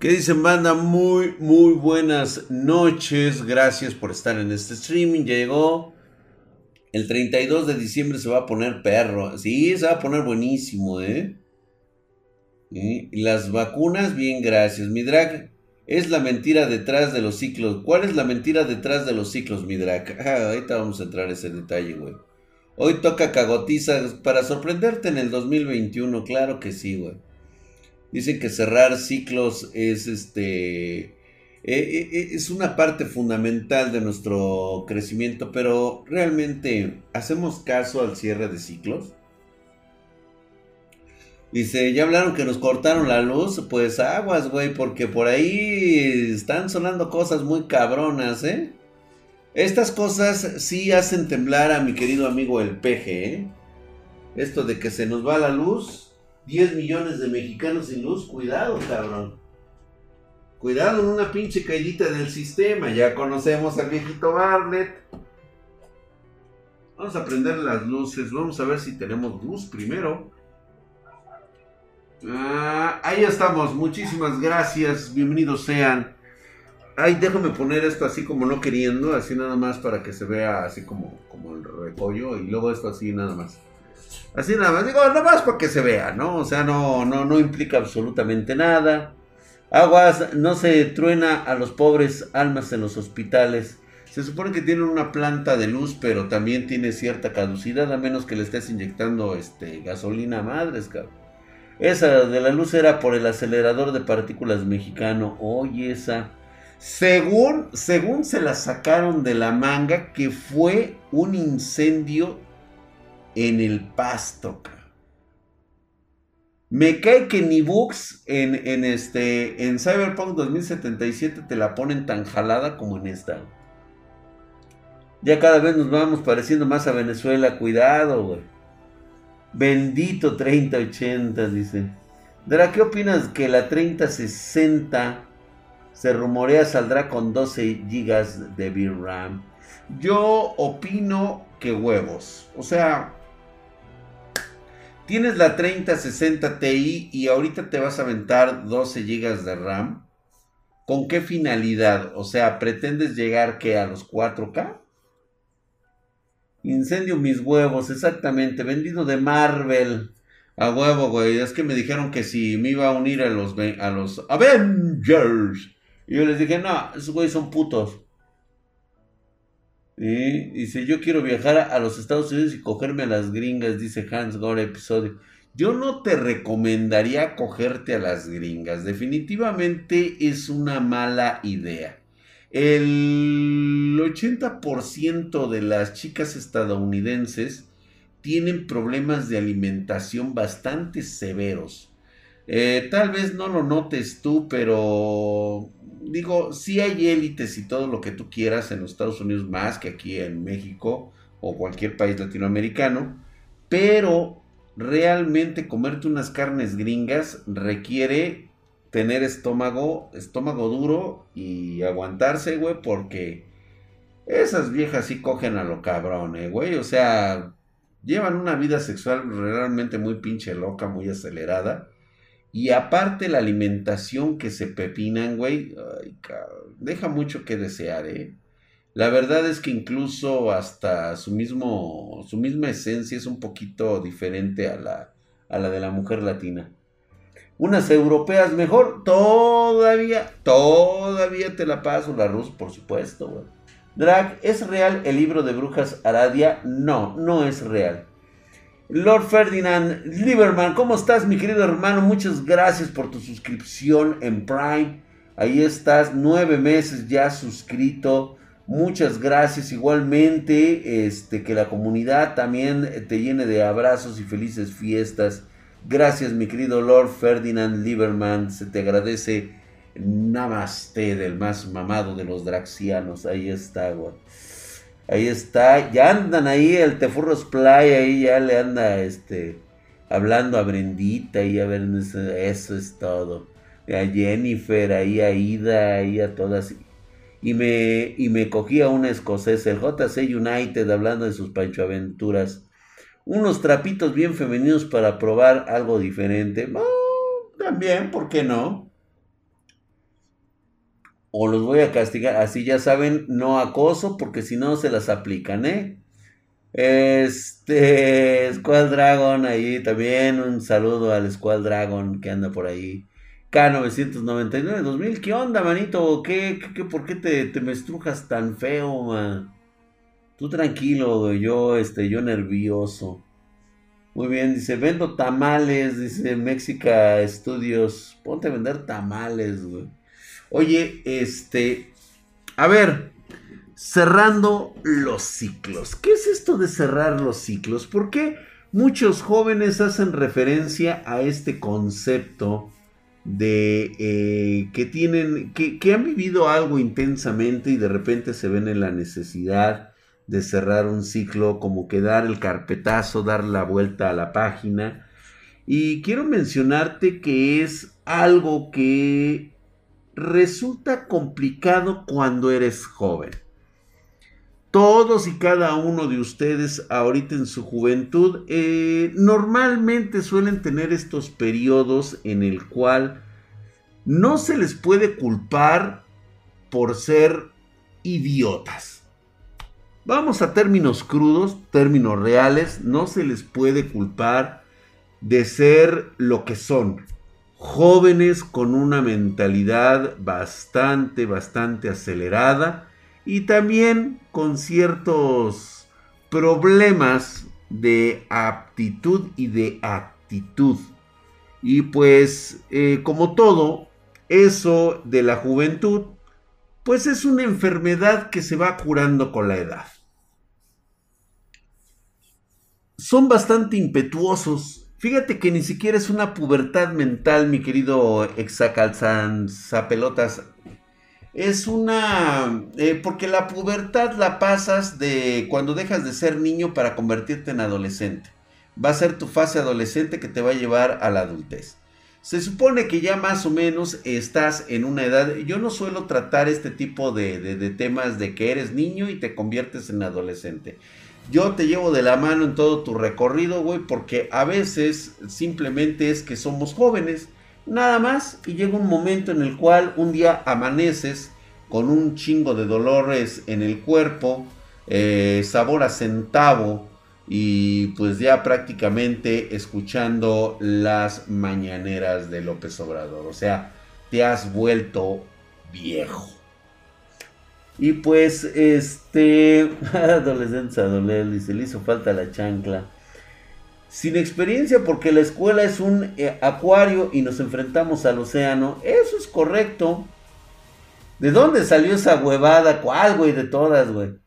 ¿Qué dicen banda? Muy, muy buenas noches. Gracias por estar en este streaming. Llegó. El 32 de diciembre se va a poner perro. Sí, se va a poner buenísimo, ¿eh? Las vacunas, bien, gracias. Mi drag es la mentira detrás de los ciclos. ¿Cuál es la mentira detrás de los ciclos, mi drag? Ah, ahorita vamos a entrar ese detalle, güey. Hoy toca cagotiza para sorprenderte en el 2021. Claro que sí, güey. Dicen que cerrar ciclos es este. Eh, eh, eh, es una parte fundamental de nuestro crecimiento, pero realmente hacemos caso al cierre de ciclos. Dice, ya hablaron que nos cortaron la luz, pues aguas, güey, porque por ahí están sonando cosas muy cabronas, ¿eh? Estas cosas sí hacen temblar a mi querido amigo el peje, ¿eh? Esto de que se nos va la luz, 10 millones de mexicanos sin luz, cuidado, cabrón. Cuidado en una pinche caidita del sistema. Ya conocemos al viejito Barlet. Vamos a prender las luces. Vamos a ver si tenemos luz primero. Ah, ahí estamos. Muchísimas gracias. Bienvenidos sean. Ay, déjame poner esto así como no queriendo. Así nada más para que se vea así como, como el repollo. Y luego esto así nada más. Así nada más, digo, nada más para que se vea, ¿no? O sea, no, no, no implica absolutamente nada. Aguas, no se truena a los pobres almas en los hospitales. Se supone que tienen una planta de luz, pero también tiene cierta caducidad, a menos que le estés inyectando este, gasolina a madres, cabrón. Esa de la luz era por el acelerador de partículas mexicano. Oye, esa. Según, según se la sacaron de la manga, que fue un incendio en el pasto. Me cae que ni Books en, en, este, en Cyberpunk 2077 te la ponen tan jalada como en esta. Ya cada vez nos vamos pareciendo más a Venezuela. Cuidado, güey. Bendito 3080, dice. Dra, ¿qué opinas que la 3060 se rumorea saldrá con 12 GB de VRAM? Yo opino que huevos. O sea, Tienes la 3060 Ti y ahorita te vas a aventar 12 GB de RAM. ¿Con qué finalidad? O sea, ¿pretendes llegar que a los 4K? Incendio mis huevos, exactamente. Vendido de Marvel. A huevo, güey. Es que me dijeron que si me iba a unir a los, a los Avengers. Y yo les dije, no, esos güeyes son putos. Dice, yo quiero viajar a los Estados Unidos y cogerme a las gringas, dice Hans Gore episodio. Yo no te recomendaría cogerte a las gringas. Definitivamente es una mala idea. El 80% de las chicas estadounidenses tienen problemas de alimentación bastante severos. Eh, tal vez no lo notes tú, pero digo, sí hay élites y todo lo que tú quieras en los Estados Unidos más que aquí en México o cualquier país latinoamericano, pero realmente comerte unas carnes gringas requiere tener estómago, estómago duro y aguantarse, güey, porque esas viejas sí cogen a lo cabrón, eh, güey, o sea, llevan una vida sexual realmente muy pinche loca, muy acelerada y aparte la alimentación que se pepinan, güey, deja mucho que desear, ¿eh? La verdad es que incluso hasta su mismo, su misma esencia es un poquito diferente a la, a la de la mujer latina. Unas europeas mejor, todavía, todavía te la paso, la Rus, por supuesto, güey. Drag, ¿es real el libro de brujas Aradia? No, no es real. Lord Ferdinand Lieberman, ¿cómo estás, mi querido hermano? Muchas gracias por tu suscripción en Prime. Ahí estás, nueve meses ya suscrito. Muchas gracias. Igualmente, este, que la comunidad también te llene de abrazos y felices fiestas. Gracias, mi querido Lord Ferdinand Lieberman. Se te agradece. Namaste del más mamado de los draxianos. Ahí está, güey. Ahí está, ya andan ahí, el Tefurros Play, ahí ya le anda este hablando a Brendita y a ver, eso es todo. A Jennifer, ahí a Ida, ahí a todas. Y me, y me cogí a un escocés, el JC United, hablando de sus Pancho Aventuras. Unos trapitos bien femeninos para probar algo diferente. también, ¿por qué no? O los voy a castigar. Así ya saben, no acoso porque si no se las aplican, ¿eh? Este, Squad Dragon ahí también, un saludo al Squad Dragon que anda por ahí. K999 2000, ¿qué onda, manito? ¿Qué, qué, por qué te, te me estrujas tan feo, man? Tú tranquilo, yo, este, yo nervioso. Muy bien, dice, vendo tamales, dice Mexica Studios. Ponte a vender tamales, güey. Oye, este, a ver, cerrando los ciclos. ¿Qué es esto de cerrar los ciclos? ¿Por qué muchos jóvenes hacen referencia a este concepto? de eh, que tienen, que, que han vivido algo intensamente y de repente se ven en la necesidad de cerrar un ciclo, como que dar el carpetazo, dar la vuelta a la página. Y quiero mencionarte que es algo que resulta complicado cuando eres joven. Todos y cada uno de ustedes ahorita en su juventud eh, normalmente suelen tener estos periodos en el cual no se les puede culpar por ser idiotas. Vamos a términos crudos, términos reales, no se les puede culpar de ser lo que son. Jóvenes con una mentalidad bastante, bastante acelerada y también con ciertos problemas de aptitud y de actitud. Y pues eh, como todo, eso de la juventud, pues es una enfermedad que se va curando con la edad. Son bastante impetuosos. Fíjate que ni siquiera es una pubertad mental, mi querido exacalzanzapelotas es una... Eh, porque la pubertad la pasas de cuando dejas de ser niño para convertirte en adolescente. Va a ser tu fase adolescente que te va a llevar a la adultez. Se supone que ya más o menos estás en una edad... Yo no suelo tratar este tipo de, de temas de que eres niño y te conviertes en adolescente. Yo te llevo de la mano en todo tu recorrido, güey, porque a veces simplemente es que somos jóvenes Nada más y llega un momento en el cual un día amaneces con un chingo de dolores en el cuerpo, eh, sabor a centavo y pues ya prácticamente escuchando las mañaneras de López Obrador. O sea, te has vuelto viejo. Y pues, este, adolescente, adolescente, dice, le hizo falta la chancla sin experiencia porque la escuela es un eh, acuario y nos enfrentamos al océano. Eso es correcto. ¿De dónde salió esa huevada? ¿Cuál, güey? De todas, güey.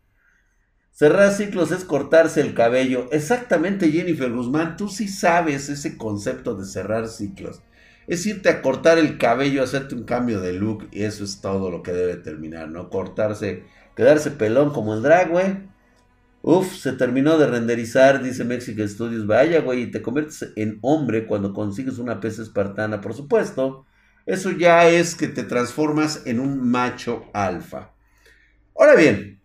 Cerrar ciclos es cortarse el cabello. Exactamente, Jennifer Guzmán. Tú sí sabes ese concepto de cerrar ciclos. Es irte a cortar el cabello, hacerte un cambio de look y eso es todo lo que debe terminar, ¿no? Cortarse, quedarse pelón como el drag, güey. Uf, se terminó de renderizar, dice Mexican Studios. Vaya, güey, y te conviertes en hombre cuando consigues una pesa espartana, por supuesto. Eso ya es que te transformas en un macho alfa. Ahora bien,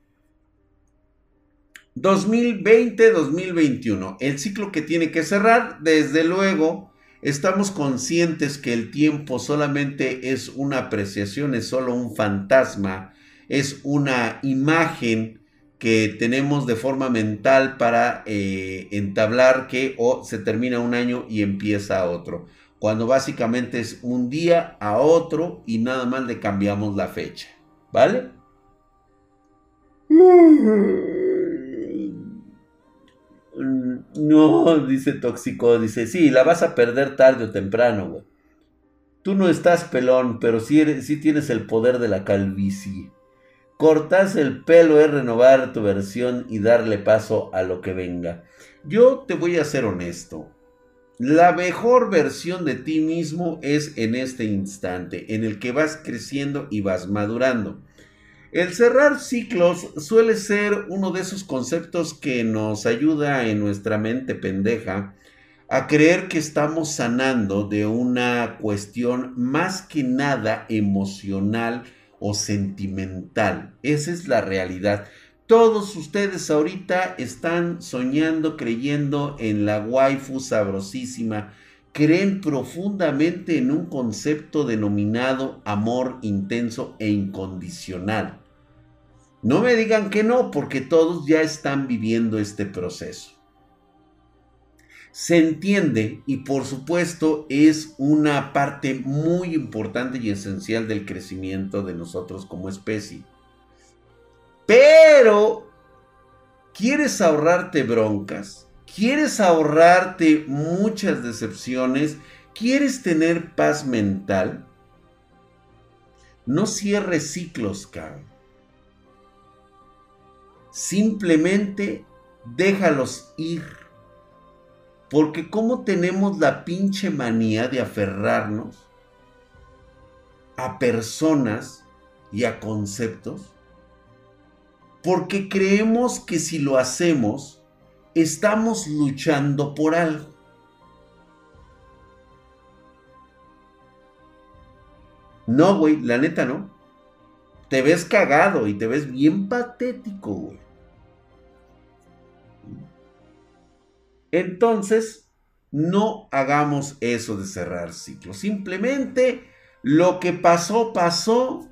2020-2021, el ciclo que tiene que cerrar, desde luego, estamos conscientes que el tiempo solamente es una apreciación, es solo un fantasma, es una imagen que tenemos de forma mental para eh, entablar que o se termina un año y empieza otro. Cuando básicamente es un día a otro y nada más le cambiamos la fecha. ¿Vale? No, dice Tóxico, dice, sí, la vas a perder tarde o temprano, güey. Tú no estás pelón, pero sí, sí tienes el poder de la calvicie. Cortas el pelo es renovar tu versión y darle paso a lo que venga. Yo te voy a ser honesto. La mejor versión de ti mismo es en este instante, en el que vas creciendo y vas madurando. El cerrar ciclos suele ser uno de esos conceptos que nos ayuda en nuestra mente pendeja a creer que estamos sanando de una cuestión más que nada emocional o sentimental. Esa es la realidad. Todos ustedes ahorita están soñando, creyendo en la waifu sabrosísima creen profundamente en un concepto denominado amor intenso e incondicional. No me digan que no, porque todos ya están viviendo este proceso. Se entiende y por supuesto es una parte muy importante y esencial del crecimiento de nosotros como especie. Pero, ¿quieres ahorrarte broncas? ¿Quieres ahorrarte muchas decepciones? ¿Quieres tener paz mental? No cierres ciclos, cabrón. Simplemente déjalos ir. Porque como tenemos la pinche manía de aferrarnos a personas y a conceptos, porque creemos que si lo hacemos, estamos luchando por algo. No, güey, la neta no. Te ves cagado y te ves bien patético, güey. Entonces, no hagamos eso de cerrar ciclos. Simplemente lo que pasó, pasó.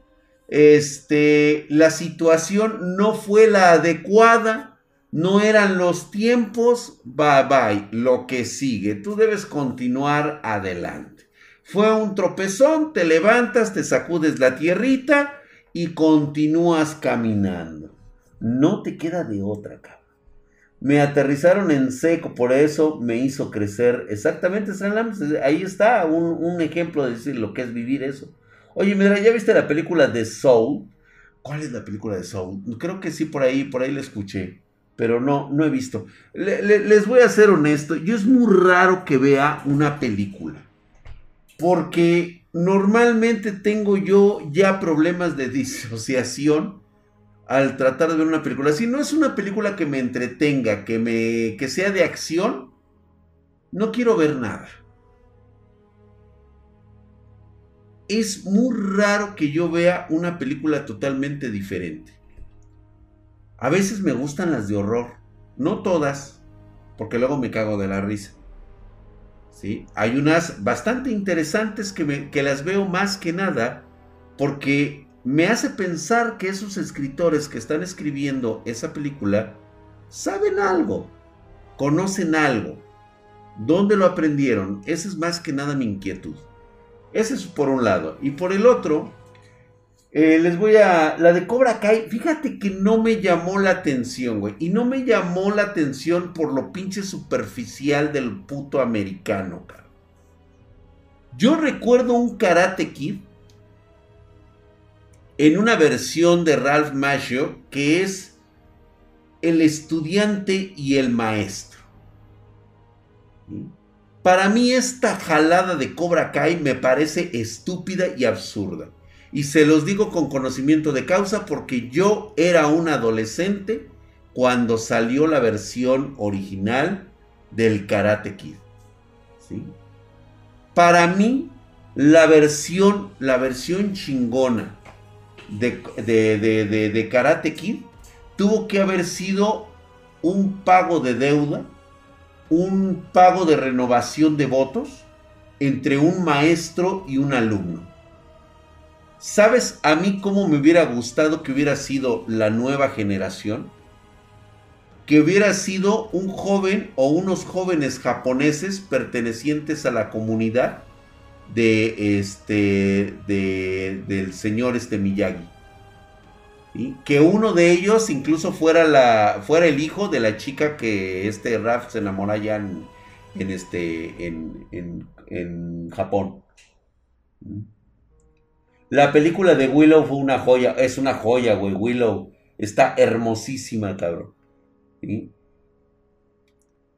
Este, la situación no fue la adecuada no eran los tiempos, bye bye, lo que sigue, tú debes continuar adelante. Fue un tropezón, te levantas, te sacudes la tierrita y continúas caminando. No te queda de otra, cabrón. Me aterrizaron en seco, por eso me hizo crecer. Exactamente, ahí está un, ejemplo de decir lo que es vivir eso. Oye, mira, ¿ya viste la película de Soul? ¿Cuál es la película de Soul? Creo que sí, por ahí, por ahí la escuché pero no, no he visto. les voy a ser honesto, yo es muy raro que vea una película, porque normalmente tengo yo ya problemas de disociación al tratar de ver una película. Si no es una película que me entretenga, que, me, que sea de acción, no quiero ver nada. Es muy raro que yo vea una película totalmente diferente. A veces me gustan las de horror. No todas, porque luego me cago de la risa. ¿Sí? Hay unas bastante interesantes que, que las veo más que nada porque me hace pensar que esos escritores que están escribiendo esa película saben algo, conocen algo. ¿Dónde lo aprendieron? Esa es más que nada mi inquietud. Ese es por un lado. Y por el otro, eh, les voy a. La de Cobra Kai, fíjate que no me llamó la atención, güey. Y no me llamó la atención por lo pinche superficial del puto americano, cabrón. Yo recuerdo un Karate Kid en una versión de Ralph Macchio que es el estudiante y el maestro. Para mí esta jalada de Cobra Kai me parece estúpida y absurda. Y se los digo con conocimiento de causa porque yo era un adolescente cuando salió la versión original del Karate Kid. Para mí, la versión, la versión chingona de, de, de Karate Kid tuvo que haber sido un pago de deuda, un pago de renovación de votos entre un maestro y un alumno. ¿Sabes a mí cómo me hubiera gustado que hubiera sido la nueva generación? Que hubiera sido un joven o unos jóvenes japoneses pertenecientes a la comunidad de este del señor este Miyagi. Que uno de ellos incluso fuera la fuera el hijo de la chica que este Raf se enamora ya en, este en, en, en Japón. La película de Willow fue una joya. Es una joya, güey. Willow está hermosísima, cabrón.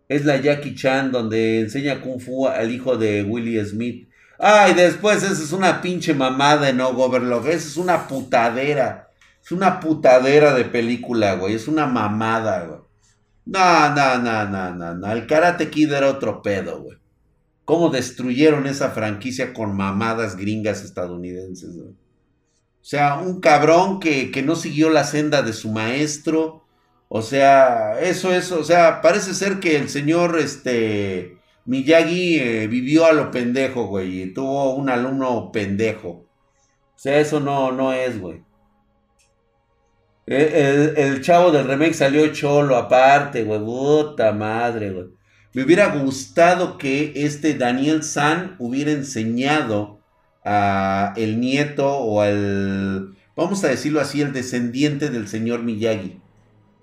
Es la Jackie Chan donde enseña Kung Fu al hijo de Willie Smith. Ay, después esa es una pinche mamada no Overlock. Esa es una putadera. Es una putadera de película, güey. Es una mamada, güey. No, no, no, no, no, no. El Karate Kid era otro pedo, güey cómo destruyeron esa franquicia con mamadas gringas estadounidenses. O sea, un cabrón que, que, no siguió la senda de su maestro. O sea, eso es, o sea, parece ser que el señor este, Miyagi eh, vivió a lo pendejo, güey, y tuvo un alumno pendejo. O sea, eso no, no es, güey. El, el, chavo del remake salió cholo aparte, güey. Puta madre, güey. Me hubiera gustado que este Daniel San hubiera enseñado a el nieto o al, vamos a decirlo así, el descendiente del señor Miyagi.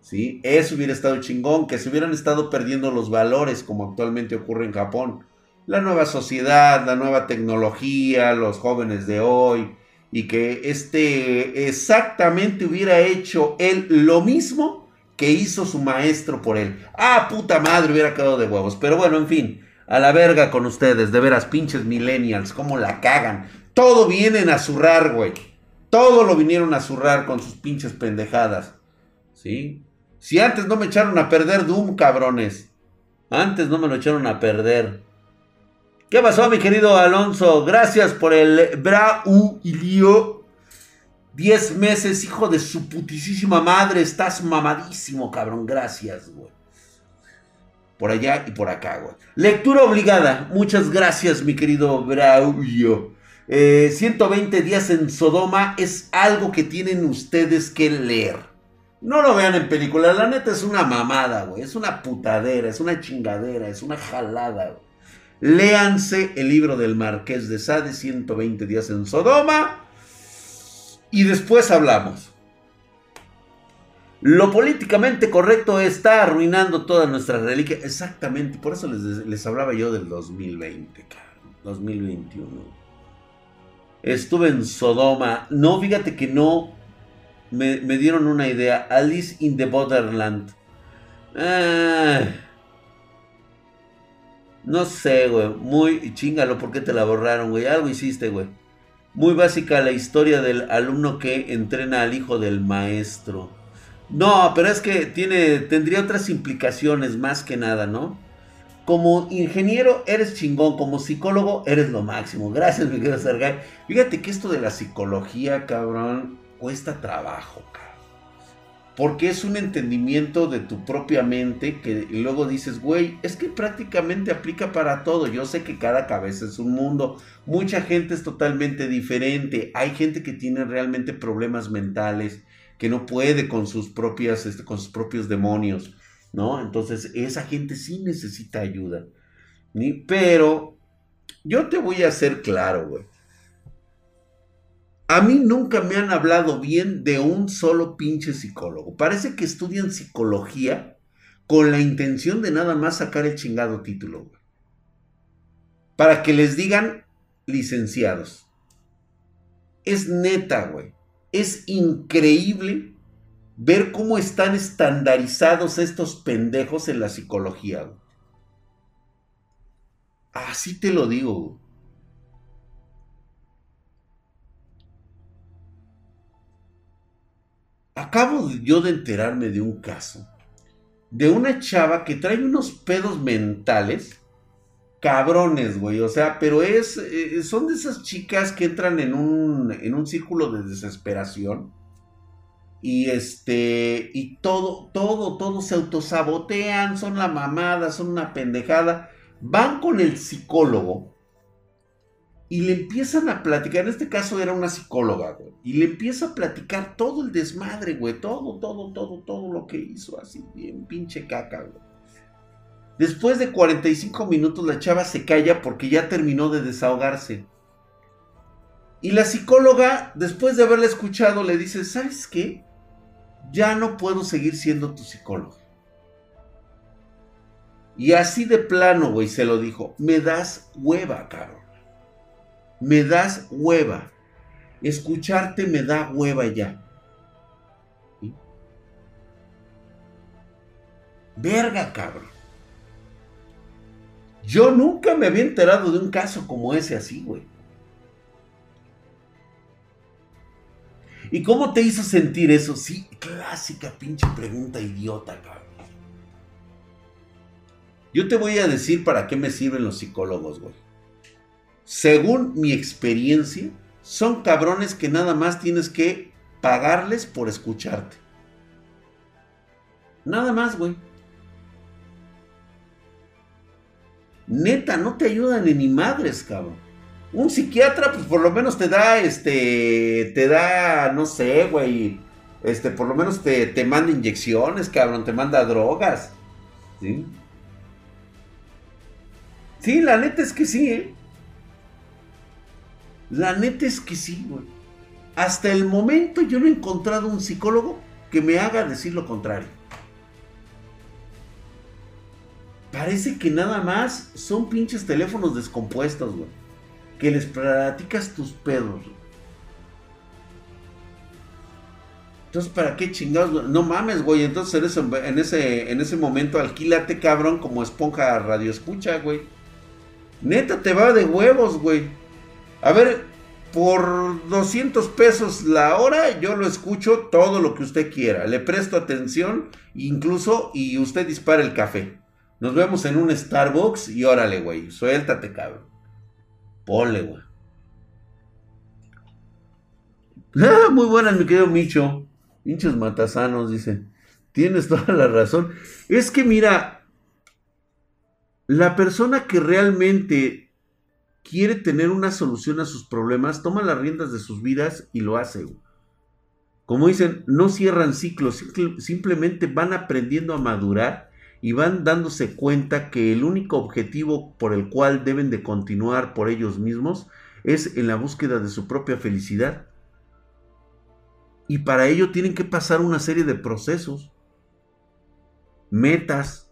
¿Sí? Eso hubiera estado chingón, que se hubieran estado perdiendo los valores como actualmente ocurre en Japón. La nueva sociedad, la nueva tecnología, los jóvenes de hoy, y que este exactamente hubiera hecho él lo mismo que hizo su maestro por él. Ah, puta madre, hubiera quedado de huevos. Pero bueno, en fin, a la verga con ustedes, de veras, pinches millennials, cómo la cagan. Todo vienen a zurrar, güey. Todo lo vinieron a zurrar con sus pinches pendejadas. ¿Sí? Si antes no me echaron a perder Doom, cabrones. Antes no me lo echaron a perder. ¿Qué pasó, mi querido Alonso? Gracias por el Braulio 10 meses, hijo de su putísima madre. Estás mamadísimo, cabrón. Gracias, güey. Por allá y por acá, güey. Lectura obligada. Muchas gracias, mi querido Braulio. 120 eh, días en Sodoma es algo que tienen ustedes que leer. No lo vean en película. La neta es una mamada, güey. Es una putadera, es una chingadera, es una jalada, güey. Léanse el libro del Marqués de Sade, 120 días en Sodoma y después hablamos. Lo políticamente correcto está arruinando toda nuestra reliquia. Exactamente, por eso les, hablaba yo del 2020, 2021. Estuve en Sodoma. No, fíjate que no. Me, dieron una idea. Alice in the Borderland. no sé, güey. Muy chingalo, ¿por qué te la borraron, güey? Algo hiciste, güey. Muy básica la historia del alumno que entrena al hijo del maestro. No, pero es que tiene, tendría otras implicaciones más que nada, ¿no? Como ingeniero eres chingón, como psicólogo eres lo máximo. Gracias, mi querido Sergay. Fíjate que esto de la psicología, cabrón, cuesta trabajo, cabrón. Porque es un entendimiento de tu propia mente que luego dices, güey, es que prácticamente aplica para todo. Yo sé que cada cabeza es un mundo. Mucha gente es totalmente diferente. Hay gente que tiene realmente problemas mentales, que no puede con sus propias, este, con sus propios demonios, ¿no? Entonces, esa gente sí necesita ayuda. Pero yo te voy a hacer claro, güey. A mí nunca me han hablado bien de un solo pinche psicólogo. Parece que estudian psicología con la intención de nada más sacar el chingado título. Para que les digan licenciados. Es neta, güey. Es increíble ver cómo están estandarizados estos pendejos en la psicología. Así te lo digo. Acabo yo de enterarme de un caso de una chava que trae unos pedos mentales cabrones, güey. O sea, pero es. Eh, son de esas chicas que entran en un, en un círculo de desesperación. Y este. Y todo, todo, todo se autosabotean. Son la mamada, son una pendejada. Van con el psicólogo y le empiezan a platicar, en este caso era una psicóloga, güey, y le empieza a platicar todo el desmadre, güey, todo, todo, todo, todo lo que hizo, así, bien pinche caca, güey. Después de 45 minutos la chava se calla porque ya terminó de desahogarse. Y la psicóloga, después de haberla escuchado, le dice, ¿sabes qué? Ya no puedo seguir siendo tu psicólogo. Y así de plano, güey, se lo dijo, me das hueva, cabrón me das hueva. Escucharte me da hueva ya. Verga, cabrón. Yo nunca me había enterado de un caso como ese así, güey. ¿Y cómo te hizo sentir eso? Sí, clásica pinche pregunta idiota, cabrón. Yo te voy a decir para qué me sirven los psicólogos, güey según mi experiencia, son cabrones que nada más tienes que pagarles por escucharte. Nada más, güey. neta, no te ayudan ni madres, cabrón. Un psiquiatra, pues por lo menos te da, este, te da, no sé, güey, este, por lo menos te, te manda inyecciones, cabrón, te manda drogas, ¿sí? Sí, la neta es que sí, ¿eh? La neta es que sí, güey. Hasta el momento yo no he encontrado un psicólogo que me haga decir lo contrario. Parece que nada más son pinches teléfonos descompuestos, güey. Que les platicas tus pedos. Entonces, ¿para qué chingados? No mames, güey. Entonces, en ese, en ese, en ese momento, alquílate, cabrón, como esponja radio escucha, güey. Neta, te va de huevos, güey. A ver, por 200 pesos la hora, yo lo escucho todo lo que usted quiera. Le presto atención, incluso, y usted dispara el café. Nos vemos en un Starbucks y órale, güey. Suéltate, cabrón. Ponle, güey. Ah, muy buenas, mi querido Micho. Pinches matasanos, dice. Tienes toda la razón. Es que mira, la persona que realmente quiere tener una solución a sus problemas, toma las riendas de sus vidas y lo hace. Como dicen, no cierran ciclos, simplemente van aprendiendo a madurar y van dándose cuenta que el único objetivo por el cual deben de continuar por ellos mismos es en la búsqueda de su propia felicidad. Y para ello tienen que pasar una serie de procesos, metas,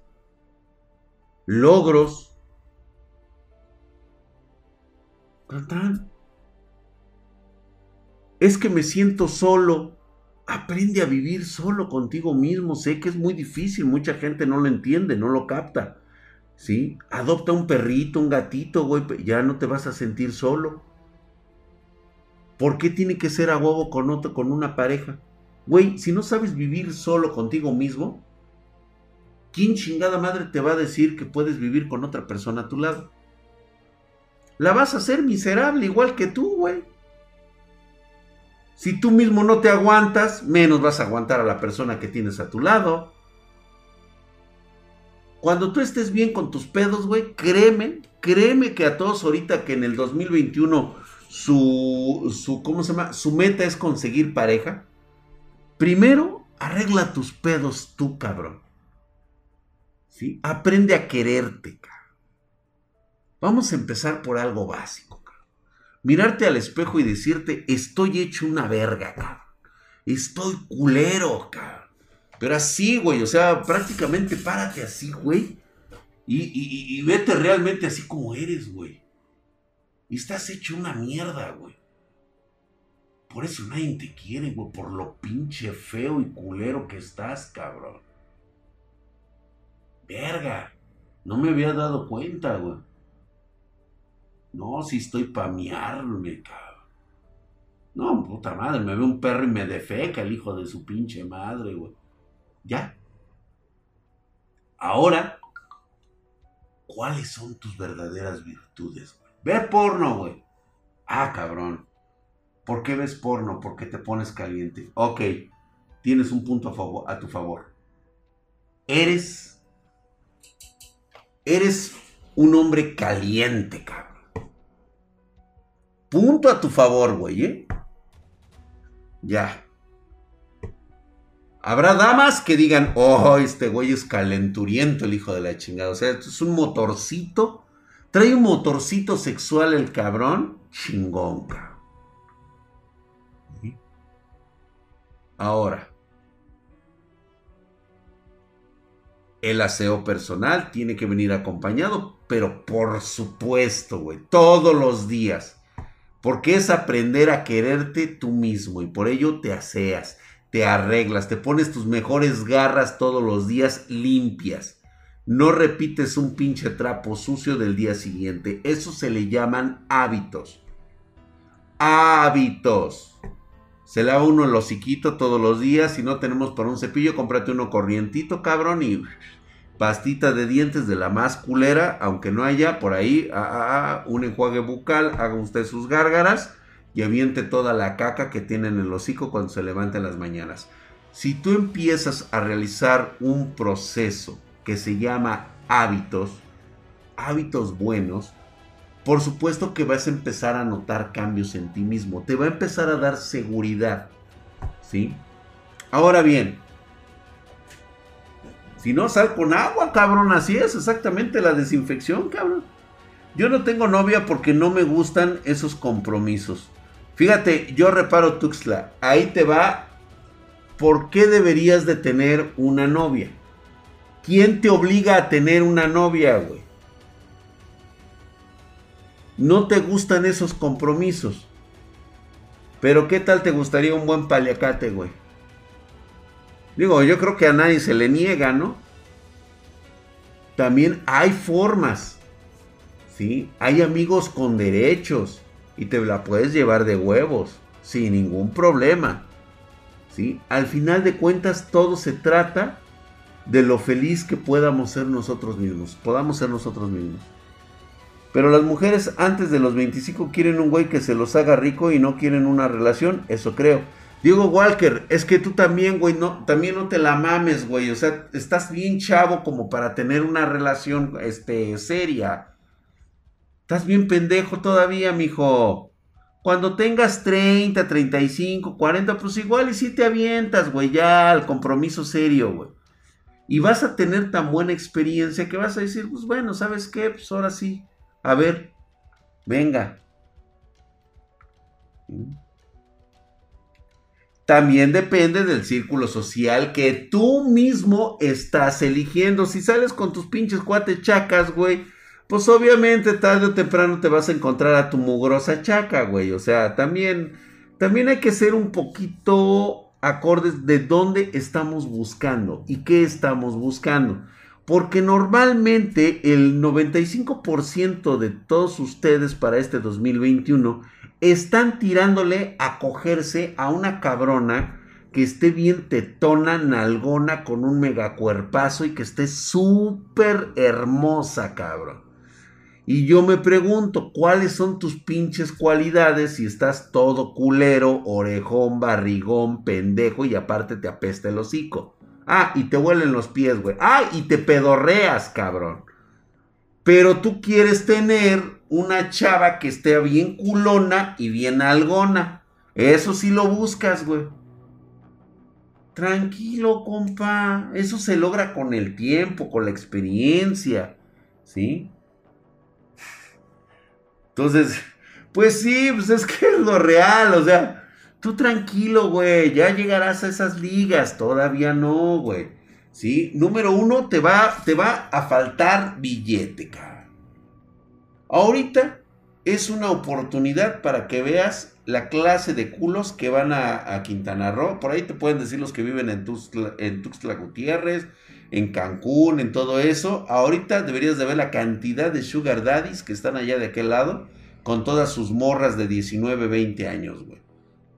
logros. Es que me siento solo. Aprende a vivir solo contigo mismo. Sé que es muy difícil, mucha gente no lo entiende, no lo capta. ¿Sí? Adopta un perrito, un gatito, güey, ya no te vas a sentir solo. ¿Por qué tiene que ser a huevo con otro, con una pareja? Güey, si no sabes vivir solo contigo mismo, ¿quién chingada madre te va a decir que puedes vivir con otra persona a tu lado? La vas a hacer miserable igual que tú, güey. Si tú mismo no te aguantas, menos vas a aguantar a la persona que tienes a tu lado. Cuando tú estés bien con tus pedos, güey, créeme, créeme que a todos ahorita que en el 2021 su, su, ¿cómo se llama? Su meta es conseguir pareja. Primero, arregla tus pedos tú, cabrón. ¿Sí? Aprende a quererte, cabrón. Vamos a empezar por algo básico mirarte al espejo y decirte, estoy hecho una verga, cabrón. Estoy culero, cabrón. Pero así, güey, o sea, prácticamente párate así, güey. Y, vete realmente así como eres, güey. Estás hecho una mierda, güey. Por eso nadie te quiere, güey, por lo pinche feo y culero que estás, cabrón. Verga. No me había dado cuenta, güey. No, si estoy pa' miarme, cabrón. No, puta madre, me ve un perro y me defeca el hijo de su pinche madre, güey. Ya. Ahora, ¿cuáles son tus verdaderas virtudes? Ve porno, güey. Ah, cabrón. ¿Por qué ves porno? Porque te pones caliente. Ok, tienes un punto a tu favor. Eres. Eres un hombre caliente, cabrón. Punto a tu favor, güey, ¿eh? Ya. Habrá damas que digan, oh, este güey es calenturiento, el hijo de la chingada. O sea, esto es un motorcito. Trae un motorcito sexual el cabrón. Chingón, cabrón. Ahora. El aseo personal tiene que venir acompañado, pero por supuesto, güey, todos los días porque es aprender a quererte tú mismo y por ello te aseas, te arreglas, te pones tus mejores garras todos los días limpias. No repites un pinche trapo sucio del día siguiente. Eso se le llaman hábitos. Hábitos. Se lava uno el hociquito todos los días. Si no tenemos para un cepillo, cómprate uno corrientito, cabrón, y pastita de dientes de la más culera, aunque no haya por ahí ah, ah, ah, un enjuague bucal, haga usted sus gárgaras y aviente toda la caca que tiene en el hocico cuando se levanta en las mañanas. Si tú empiezas a realizar un proceso que se llama hábitos, hábitos buenos, por supuesto que vas a empezar a notar cambios en ti mismo. Te va a empezar a dar seguridad. ¿Sí? Ahora bien, si no, sal con agua, cabrón. Así es exactamente la desinfección, cabrón. Yo no tengo novia porque no me gustan esos compromisos. Fíjate, yo reparo Tuxtla. Ahí te va. ¿Por qué deberías de tener una novia? ¿Quién te obliga a tener una novia, güey? No te gustan esos compromisos. Pero ¿qué tal te gustaría un buen paliacate, güey? Digo, yo creo que a nadie se le niega, ¿no? También hay formas. ¿Sí? Hay amigos con derechos y te la puedes llevar de huevos sin ningún problema. ¿Sí? Al final de cuentas todo se trata de lo feliz que podamos ser nosotros mismos, podamos ser nosotros mismos. Pero las mujeres antes de los 25 quieren un güey que se los haga rico y no quieren una relación, eso creo. Diego Walker, es que tú también, güey, no, también no te la mames, güey. O sea, estás bien chavo como para tener una relación, este, seria. Estás bien pendejo todavía, mijo. Cuando tengas 30, 35, 40, pues igual y si te avientas, güey, ya al compromiso serio, güey. Y vas a tener tan buena experiencia que vas a decir, pues bueno, ¿sabes qué? Pues ahora sí. A ver, venga. También depende del círculo social que tú mismo estás eligiendo. Si sales con tus pinches cuates chacas, güey, pues obviamente tarde o temprano te vas a encontrar a tu mugrosa chaca, güey. O sea, también, también hay que ser un poquito acordes de dónde estamos buscando y qué estamos buscando. Porque normalmente el 95% de todos ustedes para este 2021 están tirándole a cogerse a una cabrona que esté bien tetona, nalgona, con un megacuerpazo y que esté súper hermosa, cabrón. Y yo me pregunto, ¿cuáles son tus pinches cualidades si estás todo culero, orejón, barrigón, pendejo y aparte te apesta el hocico? Ah, y te huelen los pies, güey. Ah, y te pedorreas, cabrón. Pero tú quieres tener una chava que esté bien culona y bien algona. Eso sí lo buscas, güey. Tranquilo, compa. Eso se logra con el tiempo, con la experiencia. ¿Sí? Entonces, pues sí, pues es que es lo real. O sea, tú tranquilo, güey. Ya llegarás a esas ligas. Todavía no, güey. ¿Sí? Número uno, te va, te va a faltar billete, cabrón. Ahorita es una oportunidad para que veas la clase de culos que van a, Quintana Roo. Por ahí te pueden decir los que viven en Tuxtla, Gutiérrez, en Cancún, en todo eso. Ahorita deberías de ver la cantidad de sugar daddies que están allá de aquel lado con todas sus morras de 19, 20 años, güey.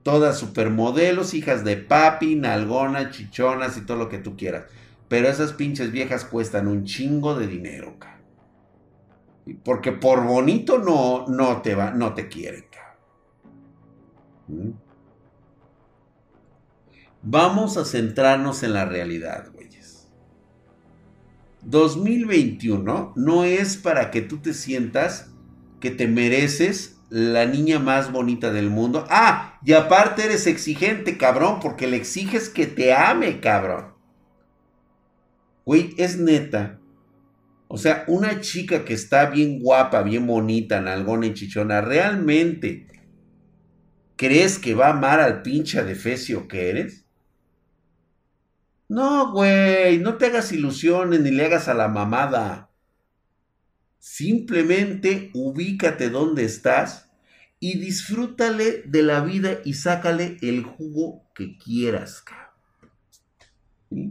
Todas supermodelos, hijas de papi, nalgonas, chichonas y todo lo que tú quieras. Pero esas pinches viejas cuestan un chingo de dinero, cara. Porque por bonito no, no te va, no te quieren. ¿Mm? Vamos a centrarnos en la realidad, güeyes. 2021 no es para que tú te sientas que te mereces la niña más bonita del mundo. Ah, y aparte eres exigente, cabrón, porque le exiges que te ame, cabrón. Güey, es neta o sea, una chica que está bien guapa, bien bonita, nalgona y chichona, ¿realmente crees que va a amar al pinche adefesio que eres? No, güey, no te hagas ilusiones ni le hagas a la mamada. Simplemente ubícate donde estás y disfrútale de la vida y sácale el jugo que quieras.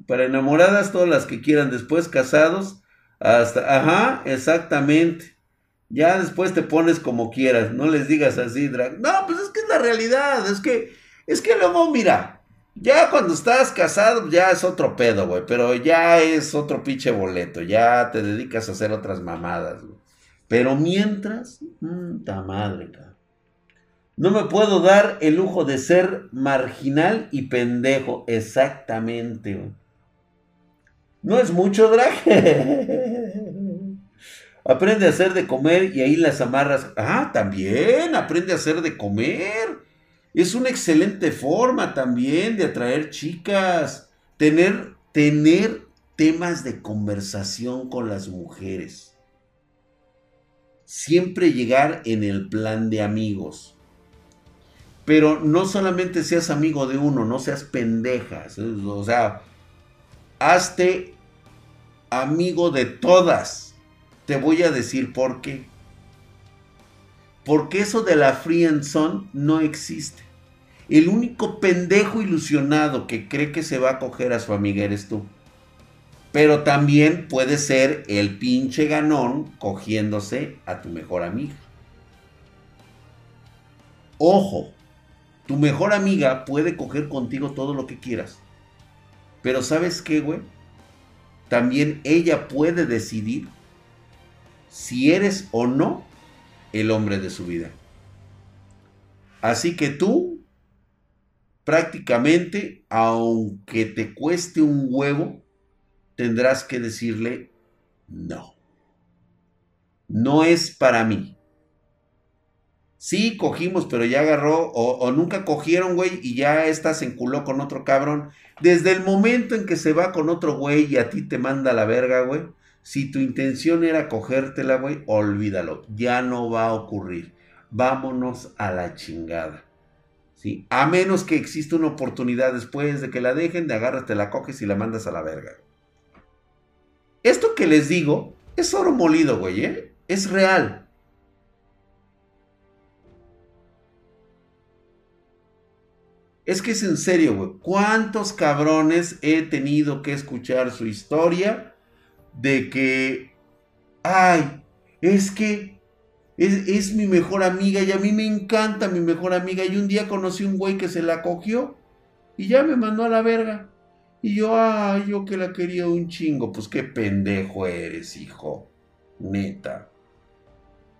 Para enamoradas, todas las que quieran después casados, hasta, ajá, exactamente. Ya después te pones como quieras, no les digas así, drag. No, pues es que es la realidad, es que, es que luego, mira, ya cuando estás casado ya es otro pedo, güey, pero ya es otro pinche boleto, ya te dedicas a hacer otras mamadas, güey. Pero mientras, ta madre, cara. No me puedo dar el lujo de ser marginal y pendejo, exactamente, güey. No es mucho drag. Aprende a hacer de comer y ahí las amarras. Ah, también, aprende a hacer de comer. Es una excelente forma también de atraer chicas. Tener, tener temas de conversación con las mujeres. Siempre llegar en el plan de amigos. Pero no solamente seas amigo de uno, no seas pendejas. O sea, hazte amigo de todas. Te voy a decir por qué. Porque eso de la son no existe. El único pendejo ilusionado que cree que se va a coger a su amiga eres tú. Pero también puede ser el pinche ganón cogiéndose a tu mejor amiga. Ojo, tu mejor amiga puede coger contigo todo lo que quieras. Pero ¿sabes qué, güey? También ella puede decidir si eres o no el hombre de su vida. Así que tú, prácticamente, aunque te cueste un huevo, tendrás que decirle no. No es para mí. Sí, cogimos, pero ya agarró, o, nunca cogieron, güey, y ya estás en culo con otro cabrón. Desde el momento en que se va con otro güey y a ti te manda la verga, güey, si tu intención era cogértela, güey, olvídalo, ya no va a ocurrir. Vámonos a la chingada. ¿Sí? A menos que exista una oportunidad después de que la dejen, de agárrate, la coges y la mandas a la verga. Esto que les digo es oro molido, güey, ¿eh? Es real. Es que es en serio, güey. ¿Cuántos cabrones he tenido que escuchar su historia de que, ay, es que es, mi mejor amiga y a mí me encanta mi mejor amiga y un día conocí un güey que se la cogió y ya me mandó a la verga. Y yo, ay, yo que la quería un chingo. Pues qué pendejo eres, hijo. Neta.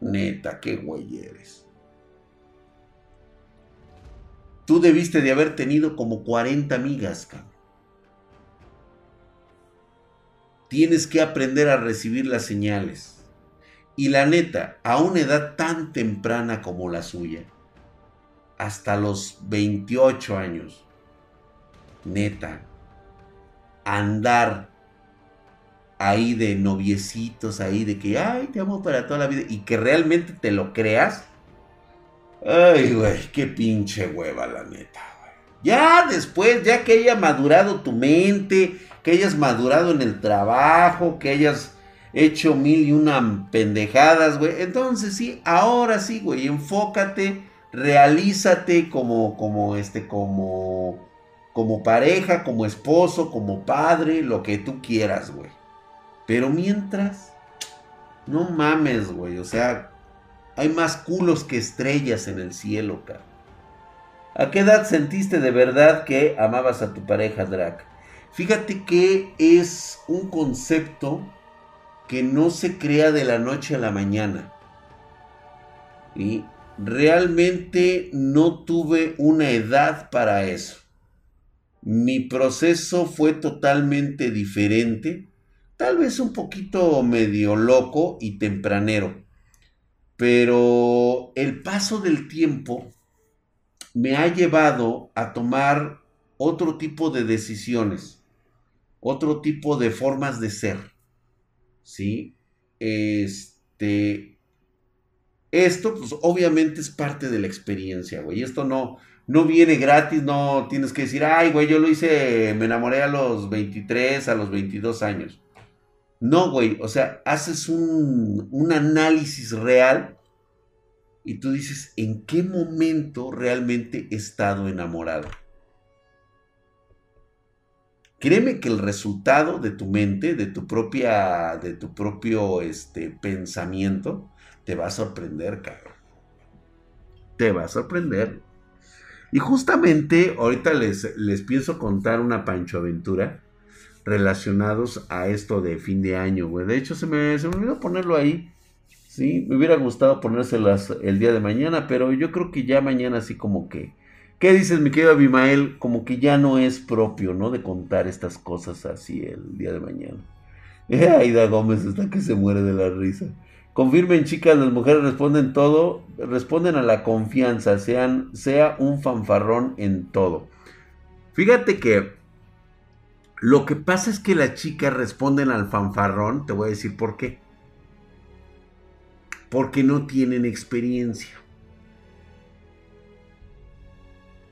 Neta, qué güey eres. Tú debiste de haber tenido como 40 amigas, cabrón. Tienes que aprender a recibir las señales. Y la neta, a una edad tan temprana como la suya, hasta los 28 años, neta, andar ahí de noviecitos, ahí de que, ay, te amo para toda la vida, y que realmente te lo creas, Ay, güey, qué pinche hueva, la neta, güey. Ya después, ya que haya madurado tu mente, que hayas madurado en el trabajo, que hayas hecho mil y una pendejadas, güey. Entonces sí, ahora sí, güey, enfócate, realízate como, como, este, como, como pareja, como esposo, como padre, lo que tú quieras, güey. Pero mientras, no mames, güey, o sea, hay más culos que estrellas en el cielo, cara. ¿A qué edad sentiste de verdad que amabas a tu pareja, Drac? Fíjate que es un concepto que no se crea de la noche a la mañana. Y realmente no tuve una edad para eso. Mi proceso fue totalmente diferente, tal vez un poquito medio loco y tempranero. Pero el paso del tiempo me ha llevado a tomar otro tipo de decisiones, otro tipo de formas de ser. ¿Sí? Este. Esto, pues obviamente es parte de la experiencia, güey. Esto no, no viene gratis, no tienes que decir, ay, güey, yo lo hice, me enamoré a los 23, a los 22 años. No, güey, o sea, haces un, un análisis real y tú dices, ¿en qué momento realmente he estado enamorado? Créeme que el resultado de tu mente, de tu propia, de tu propio este, pensamiento, te va a sorprender, cabrón. Te va a sorprender. Y justamente ahorita les, les pienso contar una Pancho Aventura relacionados a esto de fin de año, güey. De hecho, se me, se me olvidó ponerlo ahí. Sí, me hubiera gustado ponérselas el día de mañana, pero yo creo que ya mañana así como que... ¿Qué dices, mi querido Abimael? Como que ya no es propio, ¿no? De contar estas cosas así el día de mañana. Eh, Aida Gómez está que se muere de la risa. Confirmen, chicas, las mujeres responden todo, responden a la confianza, sean, sea un fanfarrón en todo. Fíjate que lo que pasa es que las chicas responden al fanfarrón, te voy a decir por qué. Porque no tienen experiencia.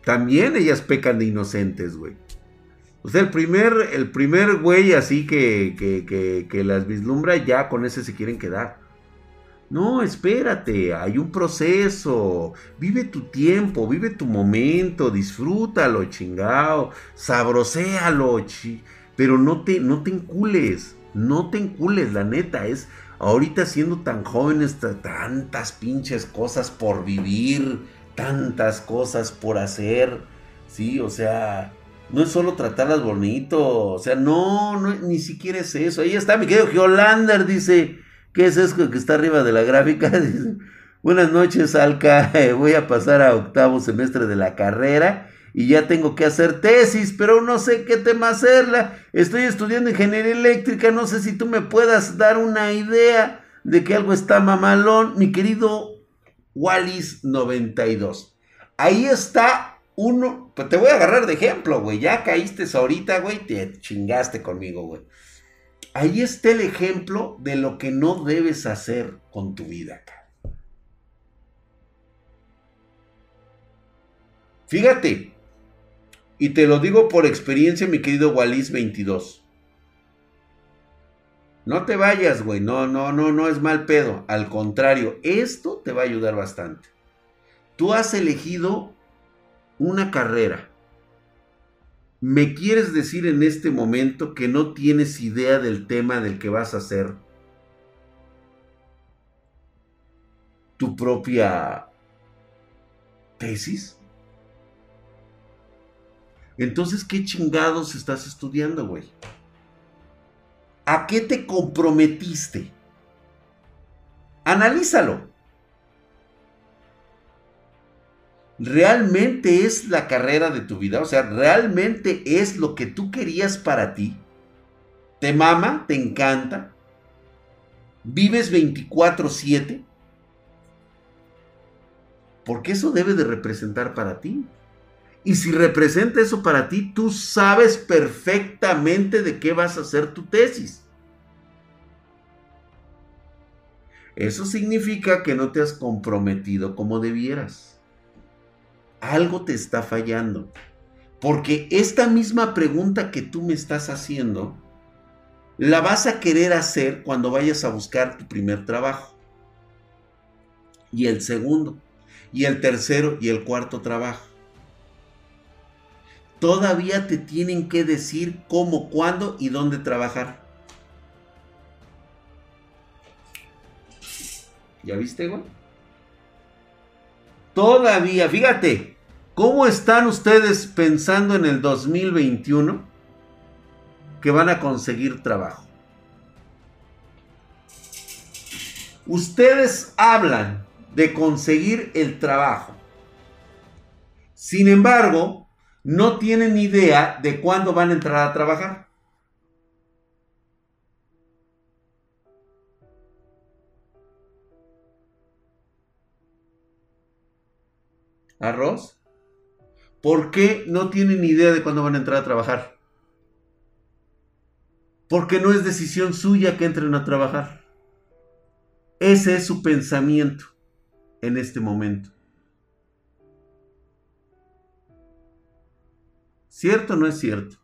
También ellas pecan de inocentes, güey. O sea, el primer, el primer güey así que, que, que las vislumbra, ya con ese se quieren quedar. No, espérate, hay un proceso. Vive tu tiempo, vive tu momento, disfrútalo, chingao, sabroséalo, chi pero no te, no te encules, no te encules, la neta, es ahorita siendo tan jóvenes, tantas pinches cosas por vivir, tantas cosas por hacer, sí, o sea, no es solo tratarlas bonito, o sea, no, no, ni siquiera es eso. Ahí está mi querido Geolander, dice, ¿Qué es eso que está arriba de la gráfica? Buenas noches, Alca. Voy a pasar a octavo semestre de la carrera y ya tengo que hacer tesis, pero no sé qué tema hacerla. Estoy estudiando ingeniería eléctrica, no sé si tú me puedas dar una idea de que algo está mamalón, mi querido Wallis 92. Ahí está uno, pues te voy a agarrar de ejemplo, güey. Ya caíste ahorita, güey, te chingaste conmigo, güey ahí está el ejemplo de lo que no debes hacer con tu vida. Fíjate, y te lo digo por experiencia, mi querido Wallis 22. No te vayas, güey. No, no, no, no es mal pedo. Al contrario, esto te va a ayudar bastante. Tú has elegido una carrera ¿Me quieres decir en este momento que no tienes idea del tema del que vas a hacer tu propia tesis? Entonces, ¿qué chingados estás estudiando, güey? ¿A qué te comprometiste? Analízalo. Realmente es la carrera de tu vida, o sea, realmente es lo que tú querías para ti. Te mama, te encanta. Vives 24/7. Porque eso debe de representar para ti. Y si representa eso para ti, tú sabes perfectamente de qué vas a hacer tu tesis. Eso significa que no te has comprometido como debieras algo te está fallando. Porque esta misma pregunta que tú me estás haciendo, la vas a querer hacer cuando vayas a buscar tu primer trabajo. Y el segundo, y el tercero, y el cuarto trabajo. Todavía te tienen que decir cómo, cuándo y dónde trabajar. ¿Ya viste, güey? Todavía, fíjate, ¿cómo están ustedes pensando en el 2021 que van a conseguir trabajo? Ustedes hablan de conseguir el trabajo. Sin embargo, no tienen idea de cuándo van a entrar a trabajar. Arroz? ¿Por qué no tienen idea de cuándo van a entrar a trabajar? Porque no es decisión suya que entren a trabajar. Ese es su pensamiento en este momento. ¿Cierto o no es cierto?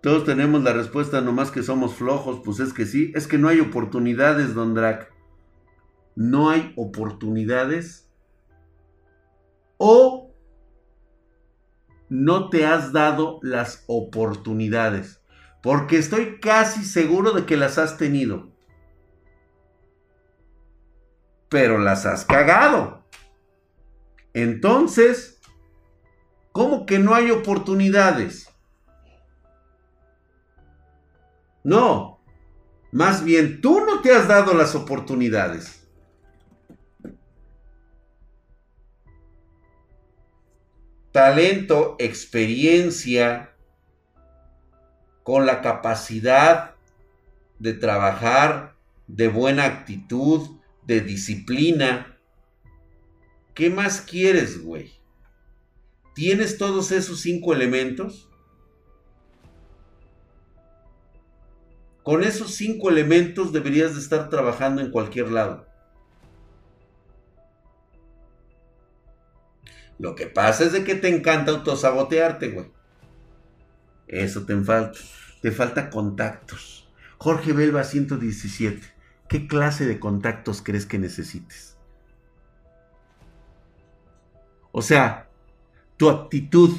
Todos tenemos la respuesta, nomás que somos flojos, pues es que sí, es que no hay oportunidades, don Drac. No hay oportunidades. O no te has dado las oportunidades. Porque estoy casi seguro de que las has tenido. Pero las has cagado. Entonces, ¿Cómo que no hay oportunidades? No, más bien tú no te has dado las oportunidades. talento, experiencia, con la capacidad de trabajar, de buena actitud, de disciplina. ¿Qué más quieres, güey? ¿Tienes todos esos cinco elementos? Con esos cinco elementos deberías de estar trabajando en cualquier lado. Lo que pasa es de que te encanta autosabotearte, güey. Eso te falta. Te falta contactos. Jorge Belva 117. ¿Qué clase de contactos crees que necesites? O sea, tu actitud,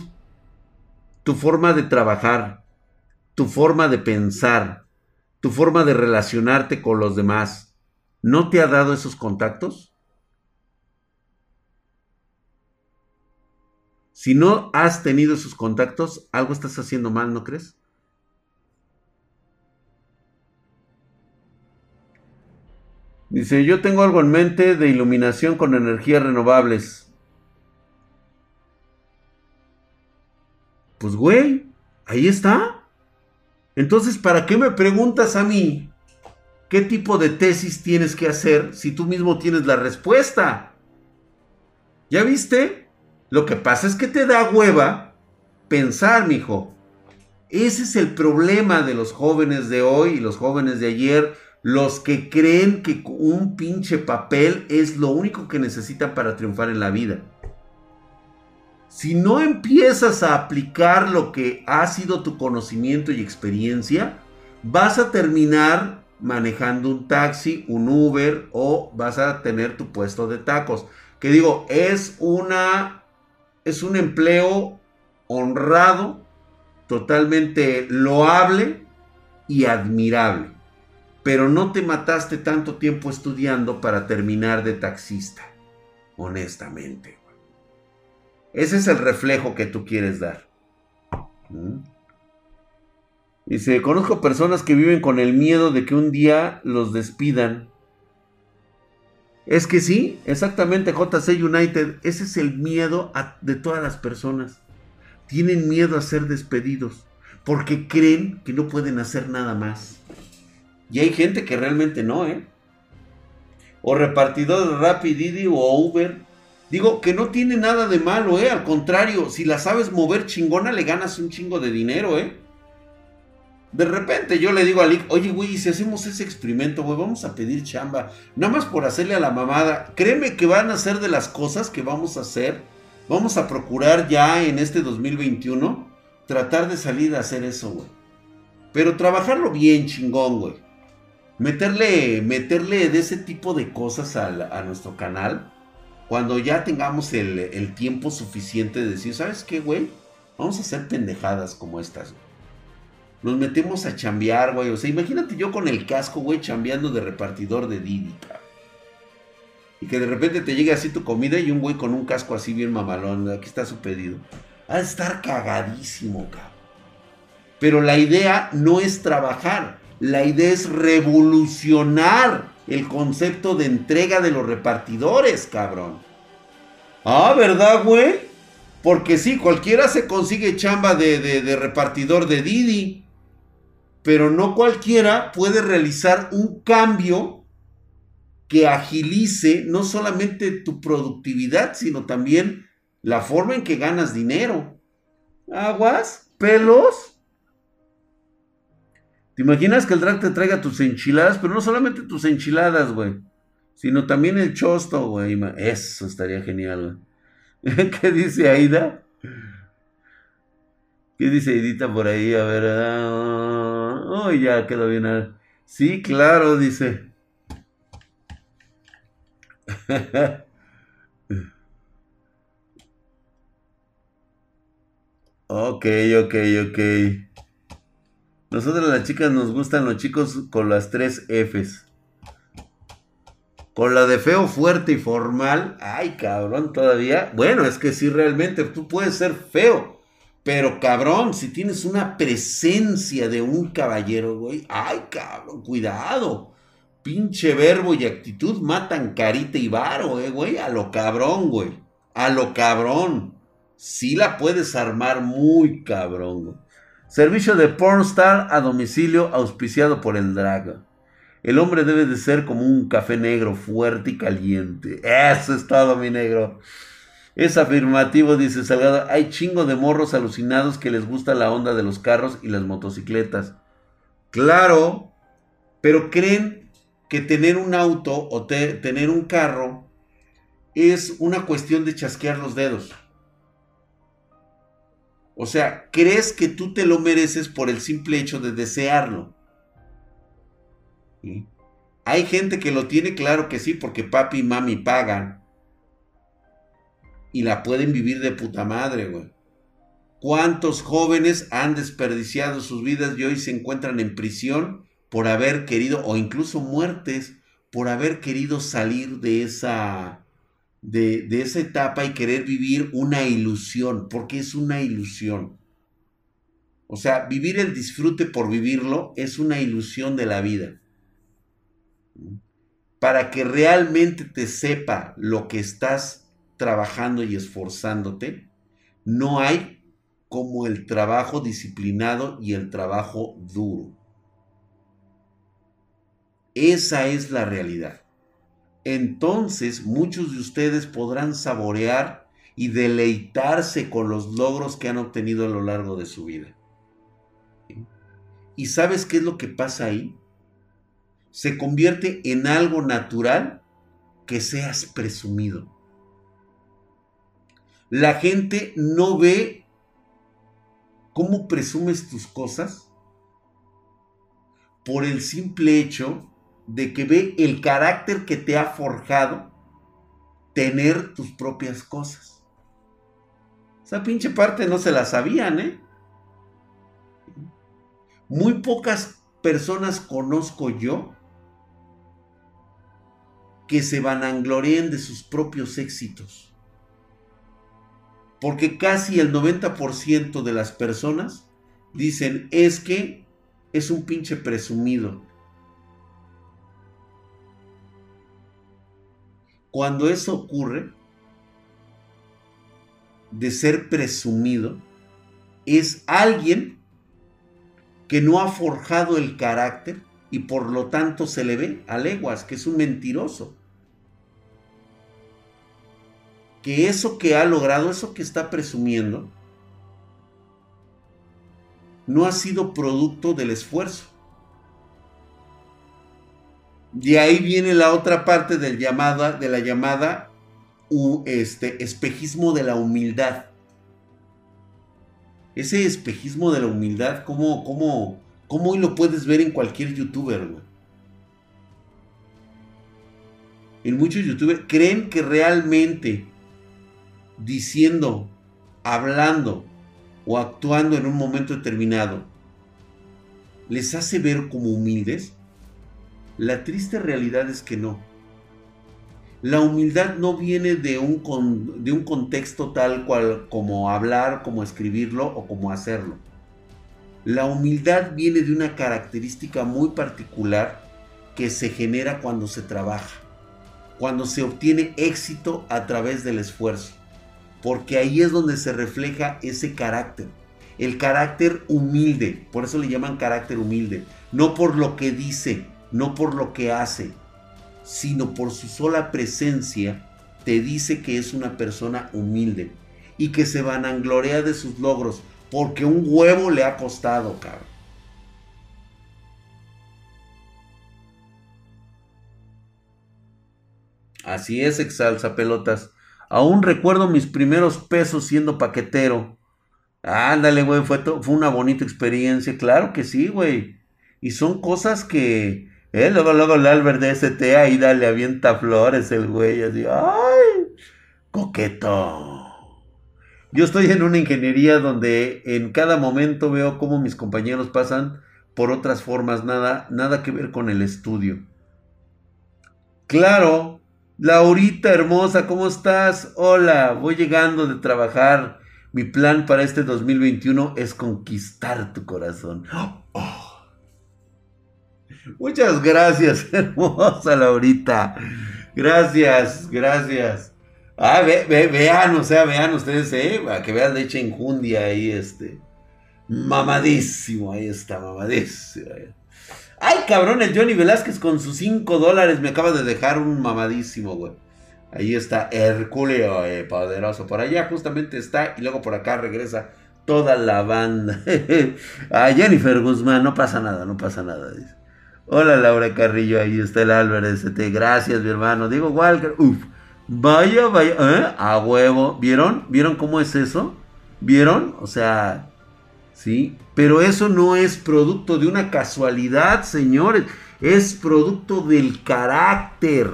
tu forma de trabajar, tu forma de pensar, tu forma de relacionarte con los demás, ¿no te ha dado esos contactos? Si no has tenido esos contactos, algo estás haciendo mal, ¿no crees? Dice, yo tengo algo en mente de iluminación con energías renovables. Pues güey, ahí está. Entonces, ¿para qué me preguntas a mí qué tipo de tesis tienes que hacer si tú mismo tienes la respuesta? ¿Ya viste? Lo que pasa es que te da hueva pensar, mijo. Ese es el problema de los jóvenes de hoy y los jóvenes de ayer, los que creen que un pinche papel es lo único que necesitan para triunfar en la vida. Si no empiezas a aplicar lo que ha sido tu conocimiento y experiencia, vas a terminar manejando un taxi, un Uber o vas a tener tu puesto de tacos. Que digo, es una es un empleo honrado, totalmente loable y admirable. Pero no te mataste tanto tiempo estudiando para terminar de taxista, honestamente. Ese es el reflejo que tú quieres dar. ¿Mm? Dice, conozco personas que viven con el miedo de que un día los despidan es que sí, exactamente, JC United, ese es el miedo de todas las personas. Tienen miedo a ser despedidos porque creen que no pueden hacer nada más. Y hay gente que realmente no, ¿eh? O repartidor de Rapid Didi o Uber. Digo que no tiene nada de malo, ¿eh? Al contrario, si la sabes mover chingona, le ganas un chingo de dinero, ¿eh? De repente yo le digo a Lick, oye, güey, si hacemos ese experimento, güey, vamos a pedir chamba. Nada más por hacerle a la mamada. Créeme que van a ser de las cosas que vamos a hacer. Vamos a procurar ya en este 2021 tratar de salir a hacer eso, güey. Pero trabajarlo bien chingón, güey. Meterle, meterle de ese tipo de cosas a, nuestro canal. Cuando ya tengamos el, tiempo suficiente de decir, ¿sabes qué, güey? Vamos a hacer pendejadas como estas. Nos metemos a chambear, güey. O sea, imagínate yo con el casco, güey, chambeando de repartidor de Didi, Y que de repente te llegue así tu comida y un güey con un casco así bien mamalón. Aquí está su pedido. Ha de estar cagadísimo, cabrón. Pero la idea no es trabajar. La idea es revolucionar el concepto de entrega de los repartidores, cabrón. Ah, ¿verdad, güey? Porque sí, cualquiera se consigue chamba de, de repartidor de Didi pero no cualquiera puede realizar un cambio que agilice no solamente tu productividad, sino también la forma en que ganas dinero. Aguas, pelos. ¿Te imaginas que el drag te traiga tus enchiladas? Pero no solamente tus enchiladas, güey. Sino también el chosto, güey. Eso estaría genial, güey. ¿Qué dice Aida? ¿Qué dice Aidita por ahí? A ver. Oh, ya quedó bien. Sí, claro, dice. ok, ok, ok. Nosotros las chicas nos gustan los chicos con las tres Fs. Con la de feo, fuerte y formal. Ay, cabrón, todavía. Bueno, es que sí, realmente tú puedes ser feo pero cabrón, si tienes una presencia de un caballero, güey, ay cabrón, cuidado. Pinche verbo y actitud matan carita y varo, eh, güey, a lo cabrón, güey. A lo cabrón. sí la puedes armar muy cabrón. Servicio de pornstar a domicilio auspiciado por el drag. El hombre debe de ser como un café negro, fuerte y caliente. Eso es todo, mi negro. Es afirmativo, dice Salgado. Hay chingo de morros alucinados que les gusta la onda de los carros y las motocicletas. Claro, pero creen que tener un auto o tener un carro es una cuestión de chasquear los dedos. O sea, crees que tú te lo mereces por el simple hecho de desearlo. Hay gente que lo tiene claro que sí, porque papi y mami pagan. Y la pueden vivir de puta madre, güey. ¿Cuántos jóvenes han desperdiciado sus vidas y hoy se encuentran en prisión por haber querido, o incluso muertes, por haber querido salir de esa, de, esa etapa y querer vivir una ilusión, porque es una ilusión. O sea, vivir el disfrute por vivirlo es una ilusión de la vida. Para que realmente te sepa lo que estás trabajando y esforzándote, no hay como el trabajo disciplinado y el trabajo duro. Esa es la realidad entonces muchos de ustedes podrán saborear y deleitarse con los logros que han obtenido a lo largo de su vida. ¿Y sabes qué es lo que pasa ahí? Se convierte en algo natural que seas presumido. La gente no ve cómo presumes tus cosas por el simple hecho de que ve el carácter que te ha forjado tener tus propias cosas. Esa pinche parte no se la sabían, ¿eh? Muy pocas personas conozco yo que se vanaglorien de sus propios éxitos. Porque casi el 90% de las personas dicen es que es un pinche presumido Cuando eso ocurre, de ser presumido, es alguien que no ha forjado el carácter y por lo tanto se le ve a leguas, que es un mentiroso. Que eso que ha logrado, eso que está presumiendo, no ha sido producto del esfuerzo. De ahí viene la otra parte de la llamada este, espejismo de la humildad. Ese espejismo de la humildad, ¿cómo, cómo, cómo hoy lo puedes ver en cualquier youtuber? En muchos youtubers creen que realmente diciendo, hablando o actuando en un momento determinado les hace ver como humildes. La triste realidad es que no. La humildad no viene de un, de un contexto tal cual como hablar, como escribirlo o como hacerlo. La humildad viene de una característica muy particular que se genera cuando se trabaja, cuando se obtiene éxito a través del esfuerzo, porque ahí es donde se refleja ese carácter, el carácter humilde, por eso le llaman carácter humilde, no por lo que dice, no por lo que hace, sino por su sola presencia, te dice que es una persona humilde y que se vanagloria de sus logros, porque un huevo le ha costado, cabrón. Así es, exalza pelotas. Aún recuerdo mis primeros pesos siendo paquetero. Ándale, güey, fue, fue una bonita experiencia. Claro que sí, güey. Y son cosas que, eh, luego, luego el Albert de ST ahí dale, avienta flores el güey, así, ¡ay! Coqueto. Yo estoy en una ingeniería donde en cada momento veo cómo mis compañeros pasan por otras formas, nada, nada que ver con el estudio. Claro, Laurita hermosa, ¿cómo estás? Hola, voy llegando de trabajar. Mi plan para este 2021 es conquistar tu corazón. Oh. Muchas gracias, hermosa Laurita. Gracias, gracias. Ah, vean, o sea, vean ustedes, eh, que vean leche enjundia ahí, este. Mamadísimo, ahí está, mamadísimo. Ay, cabrón, el Johnny Velázquez con sus 5 dólares me acaba de dejar un mamadísimo, güey. Ahí está Herculeo, eh, poderoso. Por allá justamente está y luego por acá regresa toda la banda. A Jennifer Guzmán, no pasa nada, no pasa nada. Dice. Hola Laura Carrillo, ahí está el Álvarez. Gracias, mi hermano. Digo Walker, uff. Vaya, vaya, ¿eh? A huevo. ¿Vieron? ¿Vieron cómo es eso? ¿Vieron? O sea, sí. Pero eso no es producto de una casualidad, señores. Es producto del carácter.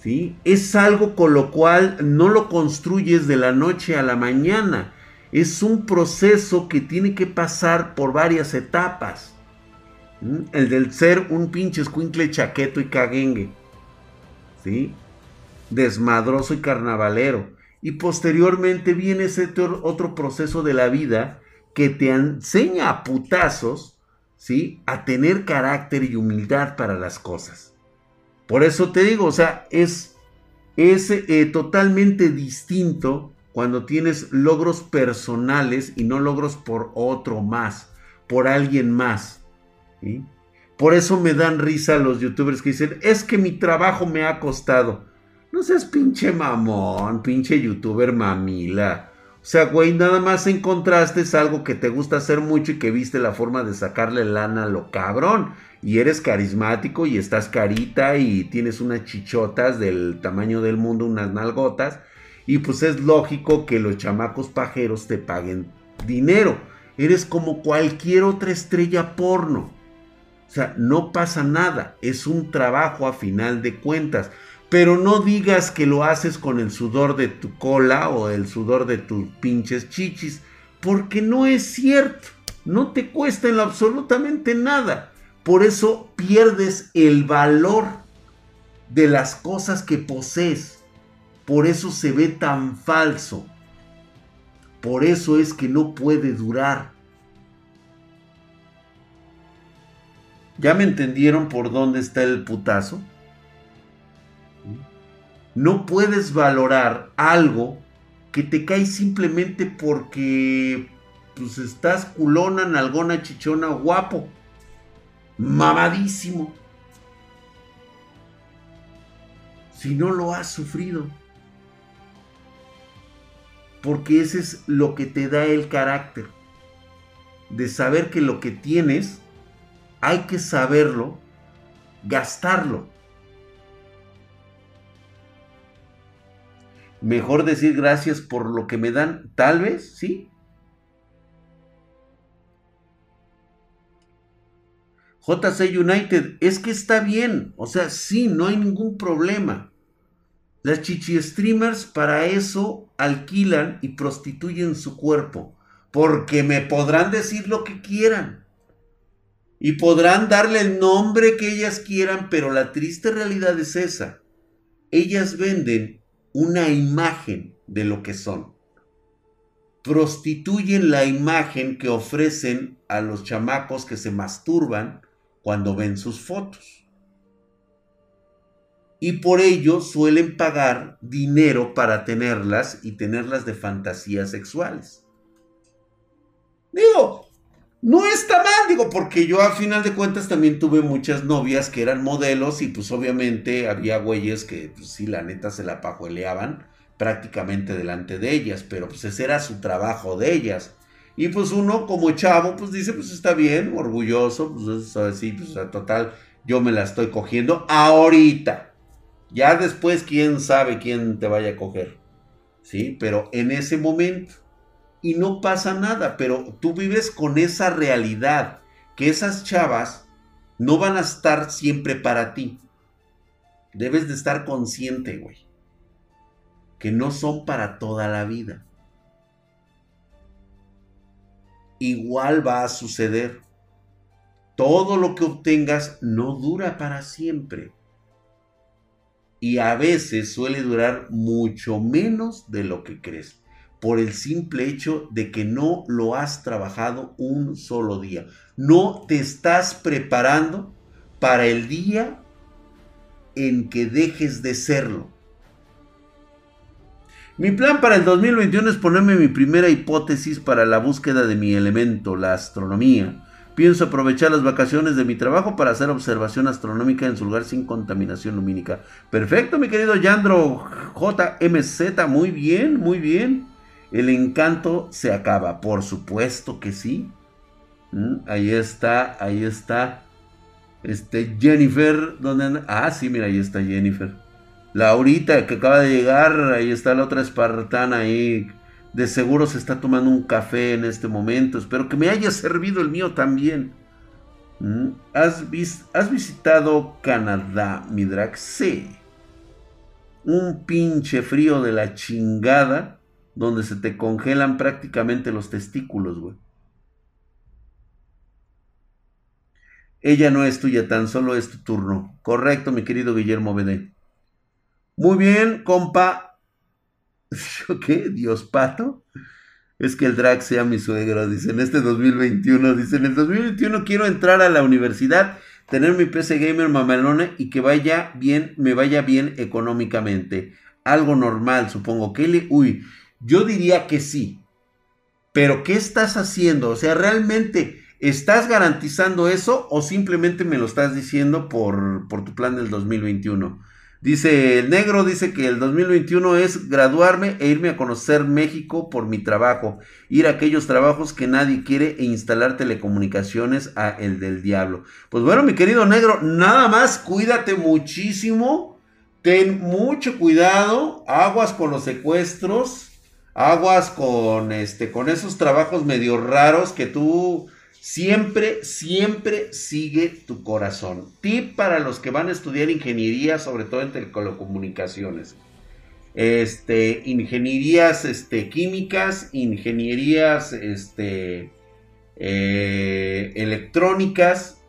¿Sí? Es algo con lo cual no lo construyes de la noche a la mañana. Es un proceso que tiene que pasar por varias etapas. El del ser un pinche escuincle chaqueto y caguengue. ¿Sí? Desmadroso y carnavalero. Y posteriormente viene ese otro proceso de la vida que te enseña a putazos, ¿sí? A tener carácter y humildad para las cosas. Por eso te digo, o sea, es, es eh, totalmente distinto cuando tienes logros personales y no logros por otro más, por alguien más. Por eso me dan risa los youtubers que dicen, es que mi trabajo me ha costado. No seas pinche mamón, pinche youtuber mamila. O sea, güey, nada más encontraste es algo que te gusta hacer mucho y que viste la forma de sacarle lana a lo cabrón. Y eres carismático y estás carita y tienes unas chichotas del tamaño del mundo, unas nalgotas. Y pues es lógico que los chamacos pajeros te paguen dinero. Eres como cualquier otra estrella porno. O sea, no pasa nada. Es un trabajo a final de cuentas. Pero no digas que lo haces con el sudor de tu cola o el sudor de tus pinches chichis, porque no es cierto. No te cuesta en absolutamente nada. Por eso pierdes el valor de las cosas que posees. Por eso se ve tan falso. Por eso es que no puede durar. ¿Ya me entendieron por dónde está el putazo? No puedes valorar algo que te cae simplemente porque pues estás culona, nalgona, chichona, guapo, mamadísimo. Si no lo has sufrido. Porque ese es lo que te da el carácter. De saber que lo que tienes hay que saberlo, gastarlo. Mejor decir gracias por lo que me dan, tal vez, sí. JC United, es que está bien, o sea, sí, no hay ningún problema. Las chichi streamers para eso alquilan y prostituyen su cuerpo, porque me podrán decir lo que quieran. Y podrán darle el nombre que ellas quieran, pero la triste realidad es esa. Ellas venden una imagen de lo que son. Prostituyen la imagen que ofrecen a los chamacos que se masturban cuando ven sus fotos. Y por ello suelen pagar dinero para tenerlas y tenerlas de fantasías sexuales. Digo, no está mal, digo, porque yo a final de cuentas también tuve muchas novias que eran modelos y pues obviamente había güeyes que pues sí, la neta se la pajueleaban prácticamente delante de ellas, pero pues ese era su trabajo de ellas. Y pues uno como chavo pues dice pues está bien, orgulloso, pues así, pues total, yo me la estoy cogiendo ahorita. Ya después quién sabe quién te vaya a coger. Sí, pero en ese momento y no pasa nada, pero tú vives con esa realidad, que esas chavas no van a estar siempre para ti. Debes de estar consciente, güey, que no son para toda la vida. Igual va a suceder. Todo lo que obtengas no dura para siempre. Y a veces suele durar mucho menos de lo que crees por el simple hecho de que no lo has trabajado un solo día. No te estás preparando para el día en que dejes de serlo. Mi plan para el 2021 es ponerme mi primera hipótesis para la búsqueda de mi elemento, la astronomía. Pienso aprovechar las vacaciones de mi trabajo para hacer observación astronómica en su lugar sin contaminación lumínica. Perfecto, mi querido Yandro JMZ, muy bien, muy bien. El encanto se acaba, por supuesto que sí. Mm, ahí está, ahí está. Este Jennifer, ¿dónde anda? Ah, sí, mira, ahí está Jennifer. Laurita, que acaba de llegar, ahí está la otra espartana ahí de seguro se está tomando un café en este momento. Espero que me haya servido el mío también. ¿Mm? ¿Has, ¿Has, visitado Canadá, Midrax? Sí. Un pinche frío de la chingada donde se te congelan prácticamente los testículos, güey. Ella no es tuya, tan solo es tu turno. Correcto, mi querido Guillermo Bedé. Muy bien, compa. ¿Qué? ¿Dios pato? Es que el drag sea mi suegro, dice, en este 2021, dice, en el 2021 quiero entrar a la universidad, tener mi PC gamer mamalona y que vaya bien, me vaya bien económicamente. Algo normal, supongo. le, uy, yo diría que sí. Pero ¿qué estás haciendo? O sea, ¿realmente estás garantizando eso o simplemente me lo estás diciendo por, por tu plan del 2021? Dice el negro, dice que el 2021 es graduarme e irme a conocer México por mi trabajo, ir a aquellos trabajos que nadie quiere e instalar telecomunicaciones a el del diablo. Pues bueno, mi querido negro, nada más cuídate muchísimo, ten mucho cuidado, aguas con los secuestros, aguas con este con esos trabajos medio raros que tú Siempre, siempre sigue tu corazón. Tip para los que van a estudiar ingeniería, sobre todo en telecomunicaciones. Este, ingenierías este, químicas, ingenierías este, eh, electrónicas.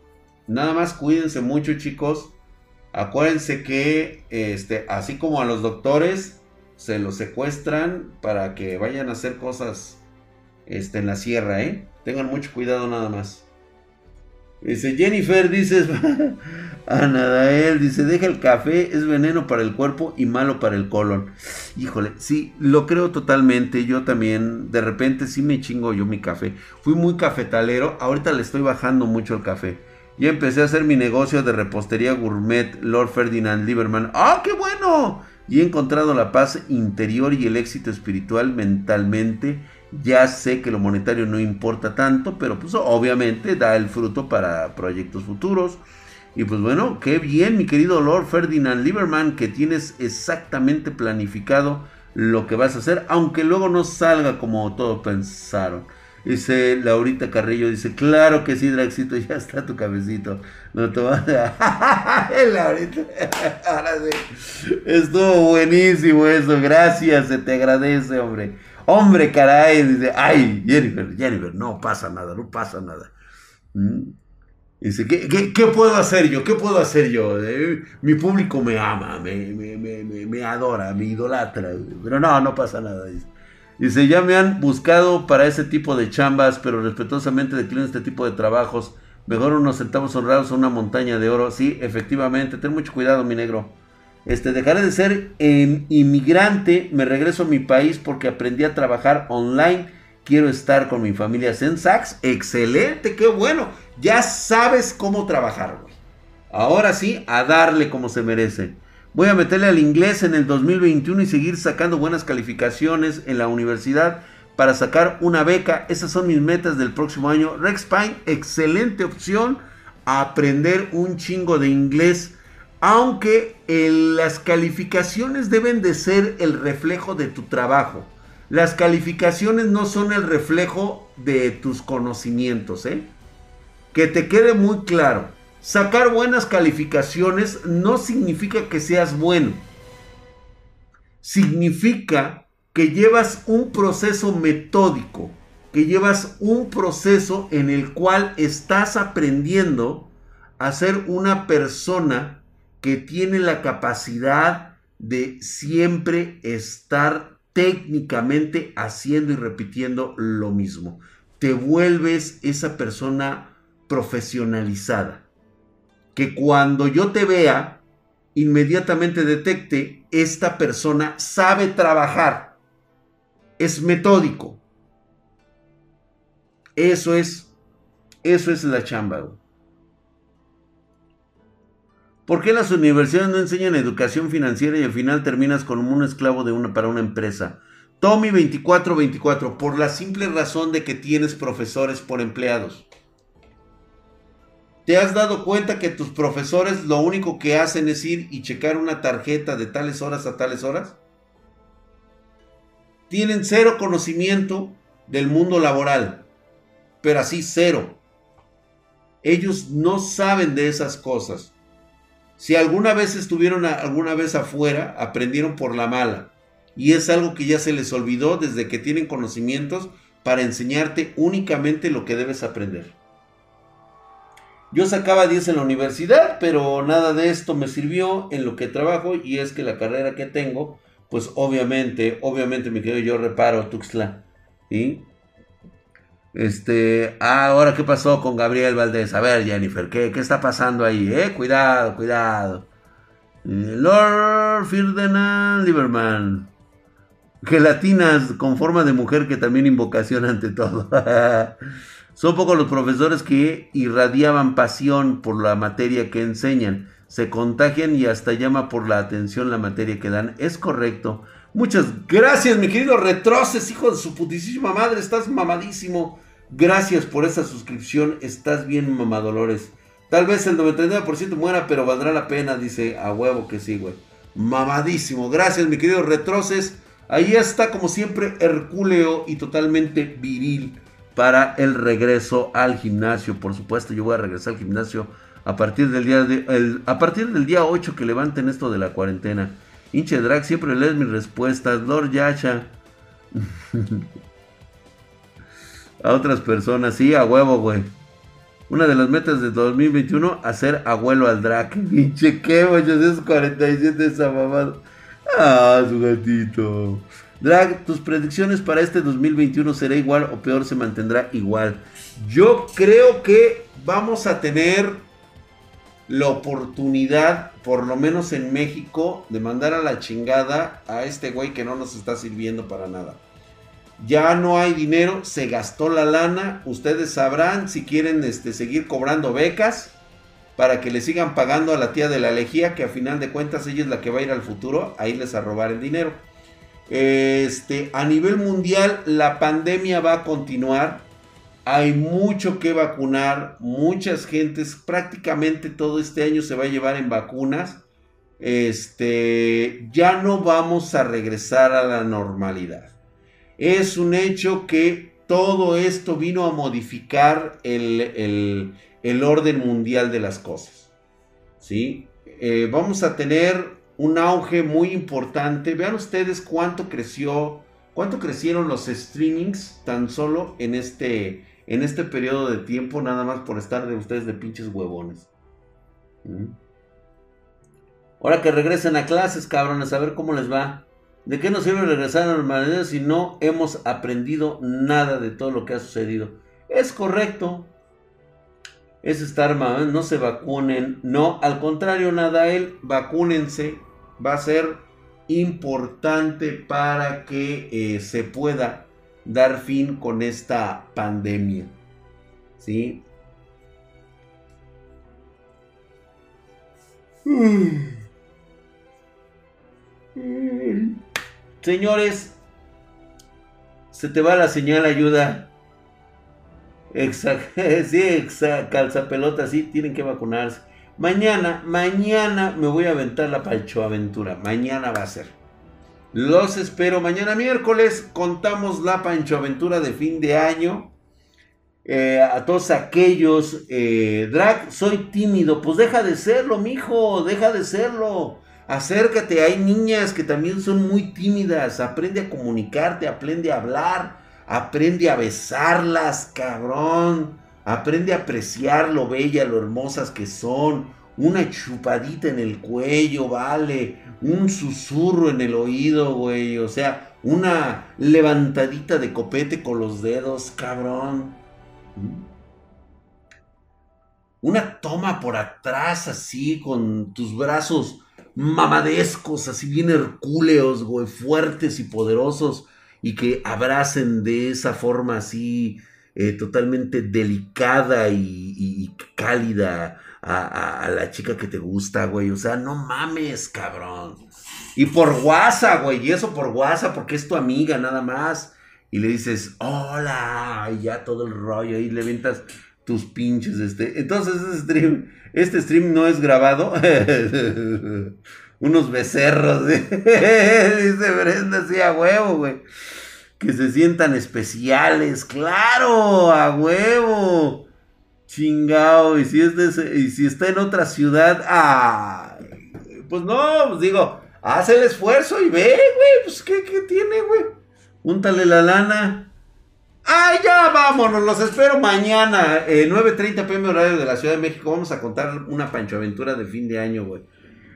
Nada más cuídense mucho, chicos. Acuérdense que, este, así como a los doctores, se los secuestran para que vayan a hacer cosas este, en la sierra, ¿eh? Tengan mucho cuidado nada más. Dice Jennifer, dice a dice, deja el café, es veneno para el cuerpo y malo para el colon. Híjole, sí, lo creo totalmente. Yo también, de repente sí me chingo yo mi café. Fui muy cafetalero, ahorita le estoy bajando mucho el café. Ya empecé a hacer mi negocio de repostería gourmet Lord Ferdinand Lieberman. ¡Ah, qué bueno! Y he encontrado la paz interior y el éxito espiritual mentalmente ya sé que lo monetario no importa tanto, pero pues obviamente da el fruto para proyectos futuros. Y pues bueno, qué bien, mi querido Lord Ferdinand Lieberman, que tienes exactamente planificado lo que vas a hacer, aunque luego no salga como todos pensaron. Dice Laurita Carrillo, dice, claro que sí, Draxito, ya está tu cabecito. No te vas a... Laurita. Estuvo buenísimo eso, gracias, se te agradece, hombre. Hombre, caray, dice, ay, Jennifer, Jennifer, no pasa nada, no pasa nada. Mm. Dice, ¿qué, puedo hacer yo? ¿Qué puedo hacer yo? Eh, mi público me ama, me, adora, me idolatra. Pero no, no pasa nada. Dice. Ya me han buscado para ese tipo de chambas, pero respetuosamente declino este tipo de trabajos. Mejor unos centavos honrados a una montaña de oro. Sí, efectivamente, ten mucho cuidado, mi negro. Este, dejaré de ser inmigrante, me regreso a mi país porque aprendí a trabajar online. Quiero estar con mi familia Sensax. Excelente, qué bueno. Ya sabes cómo trabajar, güey. Ahora sí, a darle como se merece. Voy a meterle al inglés en el 2021 y seguir sacando buenas calificaciones en la universidad para sacar una beca. Esas son mis metas del próximo año. Rex Pine, excelente opción. aprender un chingo de inglés aunque las calificaciones deben de ser el reflejo de tu trabajo. Las calificaciones no son el reflejo de tus conocimientos, ¿eh? Que te quede muy claro. Sacar buenas calificaciones no significa que seas bueno. Significa que llevas un proceso metódico, que llevas un proceso en el cual estás aprendiendo a ser una persona que tiene la capacidad de siempre estar técnicamente haciendo y repitiendo lo mismo. Te vuelves esa persona profesionalizada. Que cuando yo te vea, inmediatamente detecte, esta persona sabe trabajar. es metódico. Eso es, eso es la chamba. ¿Por qué las universidades no enseñan educación financiera y al final terminas como un esclavo de una, para una empresa? Tommy 2424, por la simple razón de que tienes profesores por empleados. ¿Te has dado cuenta que tus profesores lo único que hacen es ir y checar una tarjeta de tales horas a tales horas? Tienen cero conocimiento del mundo laboral, pero así cero. Ellos no saben de esas cosas. Si alguna vez estuvieron alguna vez afuera, aprendieron por la mala y es algo que ya se les olvidó desde que tienen conocimientos para enseñarte únicamente lo que debes aprender. Yo sacaba 10 en la universidad, pero nada de esto me sirvió en lo que trabajo y es que la carrera que tengo, pues obviamente, obviamente me quedo yo reparo Tuxtla. ¿sí? Este, ah, ahora qué pasó con Gabriel Valdés. A ver, Jennifer, ¿qué, qué está pasando ahí? Eh? Cuidado, cuidado. Lord Ferdinand Lieberman. Gelatinas con forma de mujer que también invocación ante todo. Son pocos los profesores que irradiaban pasión por la materia que enseñan. Se contagian y hasta llama por la atención la materia que dan. Es correcto. Muchas gracias, mi querido Retroces, hijo de su putísima madre. Estás mamadísimo. Gracias por esa suscripción. Estás bien, mamadolores. Tal vez el 99% muera, pero valdrá la pena, dice a huevo que sí, güey. Mamadísimo. Gracias, mi querido Retroces. Ahí está, como siempre, Hercúleo y totalmente viril para el regreso al gimnasio. Por supuesto, yo voy a regresar al gimnasio a partir del día a partir del día 8 que levanten esto de la cuarentena. Hinche Drag, siempre lees mis respuestas. Lord Yasha. a otras personas, sí, a huevo, güey. Una de las metas de 2021, hacer abuelo al drag. Pinche qué, 847 esa mamada. Ah, su gatito. Drag, tus predicciones para este 2021 será igual o peor se mantendrá igual. Yo creo que vamos a tener la oportunidad, por lo menos en México, de mandar a la chingada a este güey que no nos está sirviendo para nada. Ya no hay dinero, se gastó la lana. Ustedes sabrán si quieren este, seguir cobrando becas para que le sigan pagando a la tía de la lejía, que a final de cuentas ella es la que va a ir al futuro a irles a robar el dinero. Este, a nivel mundial, la pandemia va a continuar. Hay mucho que vacunar. Muchas gentes, prácticamente todo este año se va a llevar en vacunas. Este, ya no vamos a regresar a la normalidad. Es un hecho que todo esto vino a modificar el, orden mundial de las cosas. ¿sí? Eh, vamos a tener un auge muy importante. Vean ustedes cuánto creció, cuánto crecieron los streamings tan solo en este, en este periodo de tiempo, nada más por estar de ustedes de pinches huevones. Ahora que regresen a clases, cabrones, a ver cómo les va. ¿De qué nos sirve regresar a la normalidad si no hemos aprendido nada de todo lo que ha sucedido? Es correcto. Es estar mal, no se vacunen. No, al contrario, nada, él, vacúnense va a ser importante para que eh, se pueda dar fin con esta pandemia. ¿Sí? Señores, se te va la señal ayuda. Exacto, sí, exacto, calza pelota, sí, tienen que vacunarse. Mañana, mañana me voy a aventar la Pancho Aventura. Mañana va a ser. Los espero mañana miércoles. Contamos la Pancho Aventura de fin de año. Eh, a todos aquellos, eh, Drag, soy tímido. Pues deja de serlo, mijo. Deja de serlo. Acércate. Hay niñas que también son muy tímidas. Aprende a comunicarte. Aprende a hablar. Aprende a besarlas, cabrón. Aprende a apreciar lo bella, lo hermosas que son. Una chupadita en el cuello, vale. Un susurro en el oído, güey. O sea, una levantadita de copete con los dedos, cabrón. ¿Mm? Una toma por atrás así, con tus brazos mamadescos, así bien hercúleos, güey, fuertes y poderosos y que abracen de esa forma así eh, totalmente delicada y, cálida a, la chica que te gusta, güey. O sea, no mames, cabrón. Y por WhatsApp, güey. Y eso por WhatsApp porque es tu amiga nada más. Y le dices, hola. Y ya todo el rollo. Y le ventas tus pinches. Este. Entonces, este stream, este stream no es grabado. Unos becerros. Dice Brenda, sí, a huevo, güey. Que se sientan especiales. Claro, a huevo. Chingao. Y si, es y si está en otra ciudad. Ah, pues no, pues digo Haz el esfuerzo y ve, güey. Pues, ¿qué, qué tiene, güey? Úntale la lana. ¡Ay, ya vámonos! Los espero mañana, eh, 9.30 pm horario de la Ciudad de México. Vamos a contar una Pancho Aventura de fin de año, güey.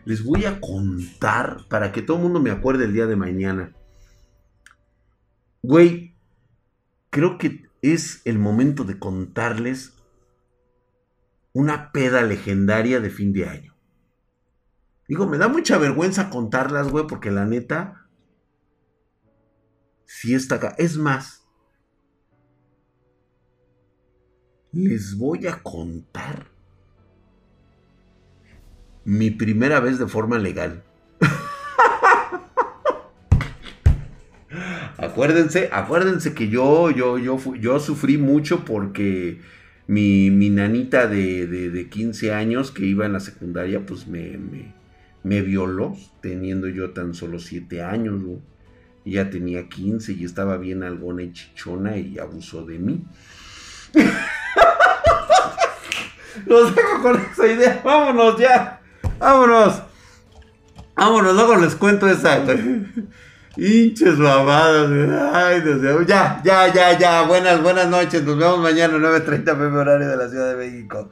Les voy a contar para que todo el mundo me acuerde el día de mañana. Güey, creo que es el momento de contarles una peda legendaria de fin de año. Digo, me da mucha vergüenza contarlas, güey, porque la neta, si está acá. Es más, les voy a contar mi primera vez de forma legal. Acuérdense, acuérdense que yo, yo, yo, yo sufrí mucho porque mi, mi nanita de, de, 15 años que iba en la secundaria, pues me, me violó teniendo yo tan solo 7 años, ya tenía 15 y estaba bien algona y chichona y abusó de mí. Los dejo con esa idea. Vámonos ya. Vámonos. Vámonos, luego les cuento esa. Hinches babadas. Ay, Dios. Ya, ya, ya, ya. Buenas, buenas noches. Nos vemos mañana 9.30 pm horario de la Ciudad de México.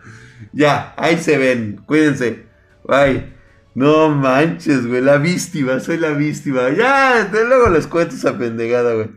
Ya, ahí se ven. Cuídense. Bye. No manches, güey, la víctima, soy la víctima. Ya, de luego les cuento esa pendejada, güey.